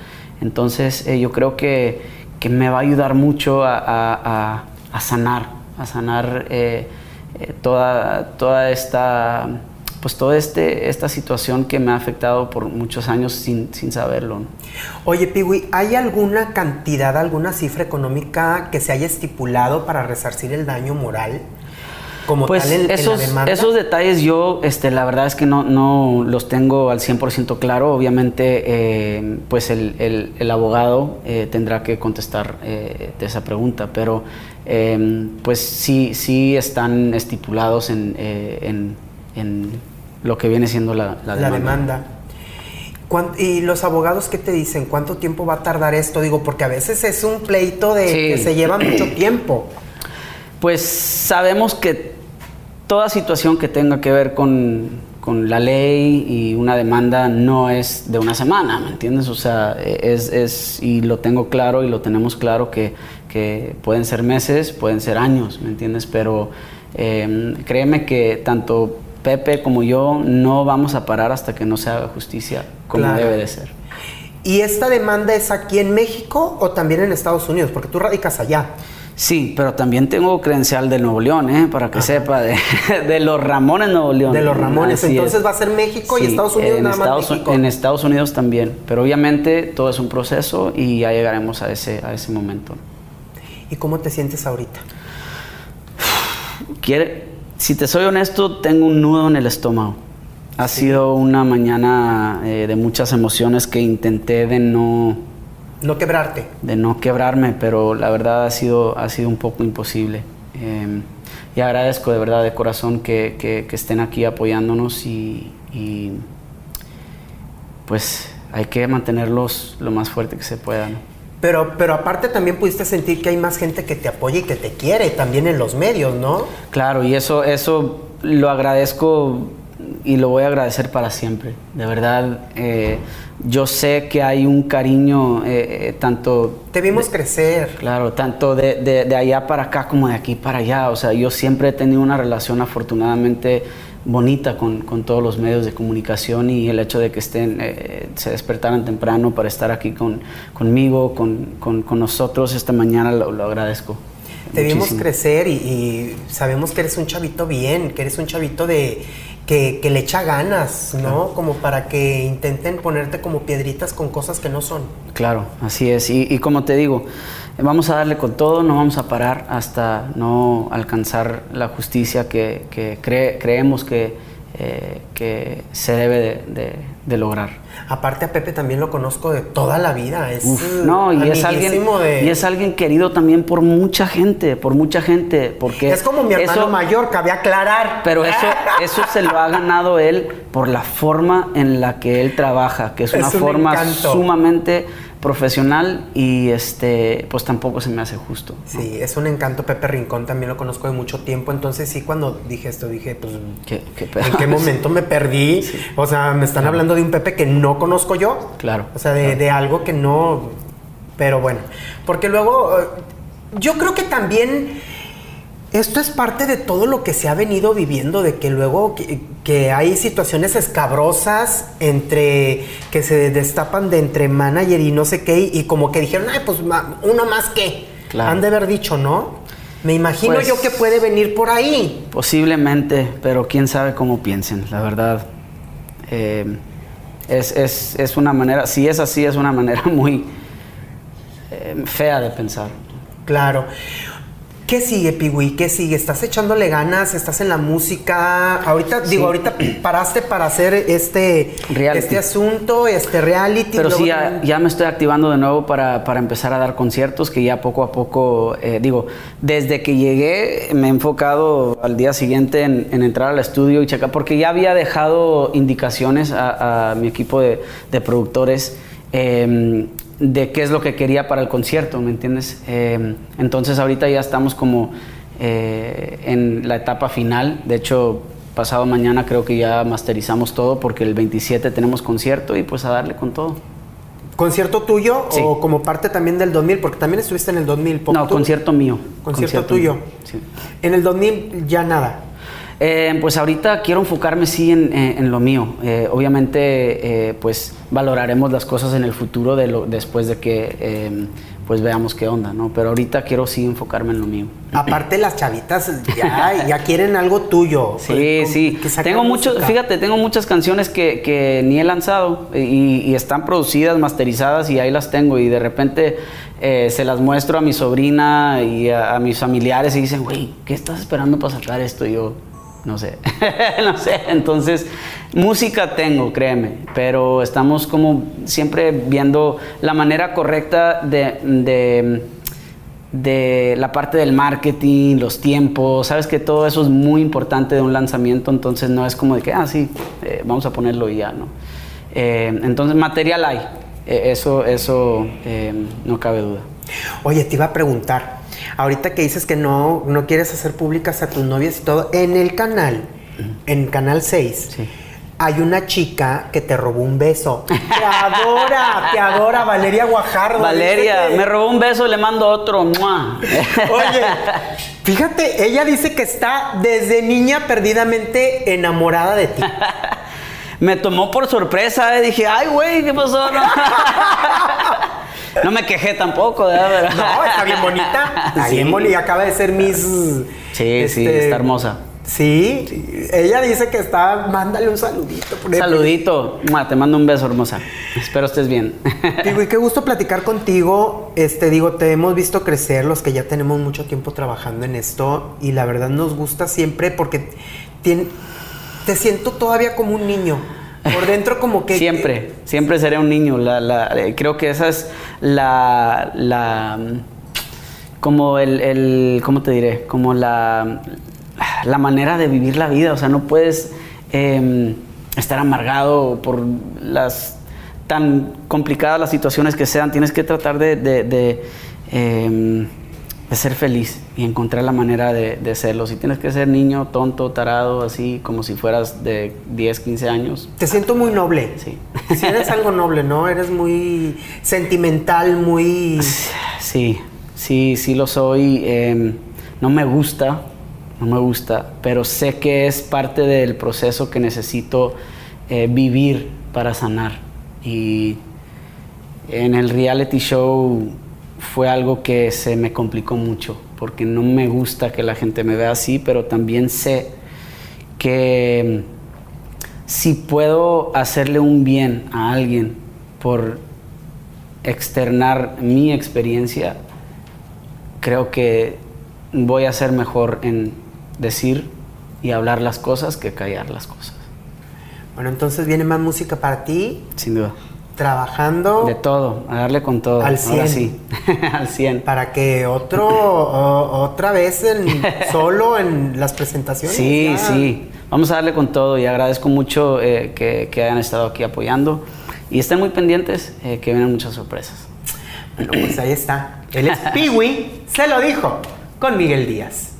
Entonces eh, yo creo que, que, me va a ayudar mucho a, a, a sanar, a sanar toda, toda esta pues toda este, esta situación que me ha afectado por muchos años sin, sin saberlo. Oye, Piwi, ¿hay alguna cantidad, alguna cifra económica que se haya estipulado para resarcir el daño moral? Como pues tal en, esos, esos detalles yo, este, la verdad es que no, no los tengo al 100% claro. Obviamente, eh, pues el, el, el abogado eh, tendrá que contestar eh, de esa pregunta, pero pues sí, sí están estipulados en, en, en lo que viene siendo la, demanda. ¿Y los abogados qué te dicen? ¿Cuánto tiempo va a tardar esto? Digo, porque a veces es un pleito de que se lleva mucho tiempo. Pues sabemos que toda situación que tenga que ver con, la ley y una demanda no es de una semana, ¿me entiendes? O sea, es, es y lo tengo claro y lo tenemos claro que, que pueden ser meses, pueden ser años, ¿me entiendes? Pero eh, créeme que tanto Pepe como yo no vamos a parar hasta que no se haga justicia como debe de ser. ¿Y esta demanda es aquí en México o también en Estados Unidos? Porque tú radicas allá. Sí, pero también tengo credencial del Nuevo León, ¿eh? para que sepa, de, los Ramones Nuevo León. De los Ramones, entonces va a ser México y Estados Unidos en nada Estados, más En Estados Unidos también, pero obviamente todo es un proceso y ya llegaremos a ese, a ese momento. ¿Y cómo te sientes ahorita? Quiere, si te soy honesto, tengo un nudo en el estómago. Ha sido una mañana eh, de muchas emociones que intenté de no... No quebrarte. De no quebrarme, pero la verdad ha sido, ha sido un poco imposible. Em, y agradezco de verdad de corazón que, que, estén aquí apoyándonos y, y, pues hay que mantenerlos lo más fuerte que se pueda. Pero, pero aparte también pudiste sentir que hay más gente que te apoya y que te quiere también en los medios, ¿no? Claro, y eso, eso lo agradezco y lo voy a agradecer para siempre. De verdad, eh, yo sé que hay un cariño eh, eh, tanto... Te vimos crecer. Claro, tanto de, de, de, allá para acá como de aquí para allá. O sea, yo siempre he tenido una relación afortunadamente bonita con, con, todos los medios de comunicación y el hecho de que estén, eh, se despertaran temprano para estar aquí con, conmigo, con, con, nosotros esta mañana, lo, agradezco. Te vimos crecer y, sabemos que eres un chavito bien, que eres un chavito de que, que le echa ganas, ¿no? Como para que intenten ponerte como piedritas con cosas que no son. Claro, así es. Y, y como te digo, Vamos a darle con todo, no vamos a parar hasta no alcanzar la justicia que, creemos que, eh, que, se debe de, lograr. Aparte a Pepe también lo conozco de toda la vida, es no y es alguien y es alguien querido también por mucha gente, por mucha gente, porque es como mi hermano mayor, cabe aclarar. Pero eso eso se lo ha ganado él por la forma en la que él trabaja, que es una forma sumamente profesional y este pues tampoco se me hace justo. Sí, es un encanto Pepe Rincón, también lo conozco de mucho tiempo, entonces sí cuando dije esto dije, pues ¿Qué, ¿en qué momento me perdí? O sea, me están hablando de un Pepe que no conozco yo. Claro. O sea, de, de algo que no pero bueno, porque luego eh, yo creo que también esto es parte de todo lo que se ha venido viviendo, de que luego que, hay situaciones escabrosas entre que se destapan de entre manager y no sé qué, y, como que dijeron, ay, pues uno más que. Han de haber dicho, ¿no? Me imagino pues yo que puede venir por ahí. Posiblemente, pero quién sabe cómo piensen, la verdad. Eh, es, es, es, una manera, si es así, es una manera muy eh, fea de pensar. Claro. ¿Qué sigue, Piwi? ¿Qué sigue? ¿Estás echándole ganas? ¿Estás en la música? Ahorita, digo, ahorita paraste para hacer este, este asunto, este reality. Pero sí, ya, me estoy activando de nuevo para, empezar a dar conciertos, que ya poco a poco, eh, digo, desde que llegué me he enfocado al día siguiente en, entrar al estudio y checar, porque ya había dejado indicaciones a, mi equipo de, productores. Em, de qué es lo que quería para el concierto, ¿me entiendes? Eh, entonces ahorita ya estamos como eh, en la etapa final, de hecho pasado mañana creo que ya masterizamos todo porque el 27 tenemos concierto y pues a darle con todo. ¿Concierto tuyo o como parte también del 2000? Porque también estuviste en el 2000. No, concierto mío. Concierto, tuyo. Sí. En el 2000 ya nada. Eh, pues ahorita quiero enfocarme sí en, lo mío. Eh, obviamente, eh, pues valoraremos las cosas en el futuro de lo, después de que pues veamos qué onda, ¿no? Pero ahorita quiero sí enfocarme en lo mío. Aparte las chavitas ya, quieren algo tuyo. Sí, sí. Tengo muchos, fíjate, tengo muchas canciones que, ni he lanzado y, están producidas, masterizadas y ahí las tengo y de repente se las muestro a mi sobrina y a, a mis familiares y dicen, güey, ¿qué estás esperando para sacar esto? Y yo, no sé, no sé. Entonces, música tengo, créeme, pero estamos como siempre viendo la manera correcta de, de, la parte del marketing, los tiempos. Sabes que todo eso es muy importante de un lanzamiento, entonces no es como de que, ah, sí, eh, vamos a ponerlo y ya, ¿no? Eh, entonces, material hay, eh, eso, eso no cabe duda. Oye, te iba a preguntar. Ahorita que dices que no, no quieres hacer públicas a tus novias y todo, en el canal, en Canal 6, hay una chica que te robó un beso. Te adora, te adora, Valeria Guajardo. Valeria, me robó un beso, le mando otro. Oye, fíjate, ella dice que está desde niña perdidamente enamorada de ti. me tomó por sorpresa, eh. dije, ay, güey, ¿qué pasó? No me quejé tampoco, ¿verdad? No, está bien bonita. Está bien bonita. Acaba de ser mis. Sí, sí, este, está hermosa. Sí, ella dice que está, mándale un saludito. Saludito, te mando un beso, hermosa. Espero estés bien. Digo, y qué gusto platicar contigo. Este, digo, te hemos visto crecer, los que ya tenemos mucho tiempo trabajando en esto, y la verdad nos gusta siempre porque te siento todavía como un niño. Por dentro como que... Siempre, siempre seré un niño. Eh, creo que esa es la... la como el, el, ¿Cómo te diré? Como la, la manera de vivir la vida. O sea, no puedes em, estar amargado por las tan complicadas las situaciones que sean. Tienes que tratar de... Em, de ser feliz y encontrar la manera de, de, serlo. Si tienes que ser niño, tonto, tarado, así como si fueras de 10, 15 años. Te siento muy noble. Sí. Si eres algo noble, ¿no? Eres muy sentimental, muy... Sí, sí, sí lo soy. Em, no me gusta, no me gusta, pero sé que es parte del proceso que necesito eh, vivir para sanar. Y en el reality show fue algo que se me complicó mucho, porque no me gusta que la gente me vea así, pero también sé que mm, si puedo hacerle un bien a alguien por externar mi experiencia, creo que voy a ser mejor en decir y hablar las cosas que callar las cosas. Bueno, entonces viene más música para ti. Sin duda trabajando. De todo, a darle con todo. Al 100. sí, al 100. Para que otro, otra vez solo en las presentaciones. Sí, sí. Vamos a darle con todo y agradezco mucho eh, que, hayan estado aquí apoyando. Y estén muy pendientes, eh, que vienen muchas sorpresas. Bueno, pues ahí está. El es Piwi, se lo dijo, con Miguel Díaz.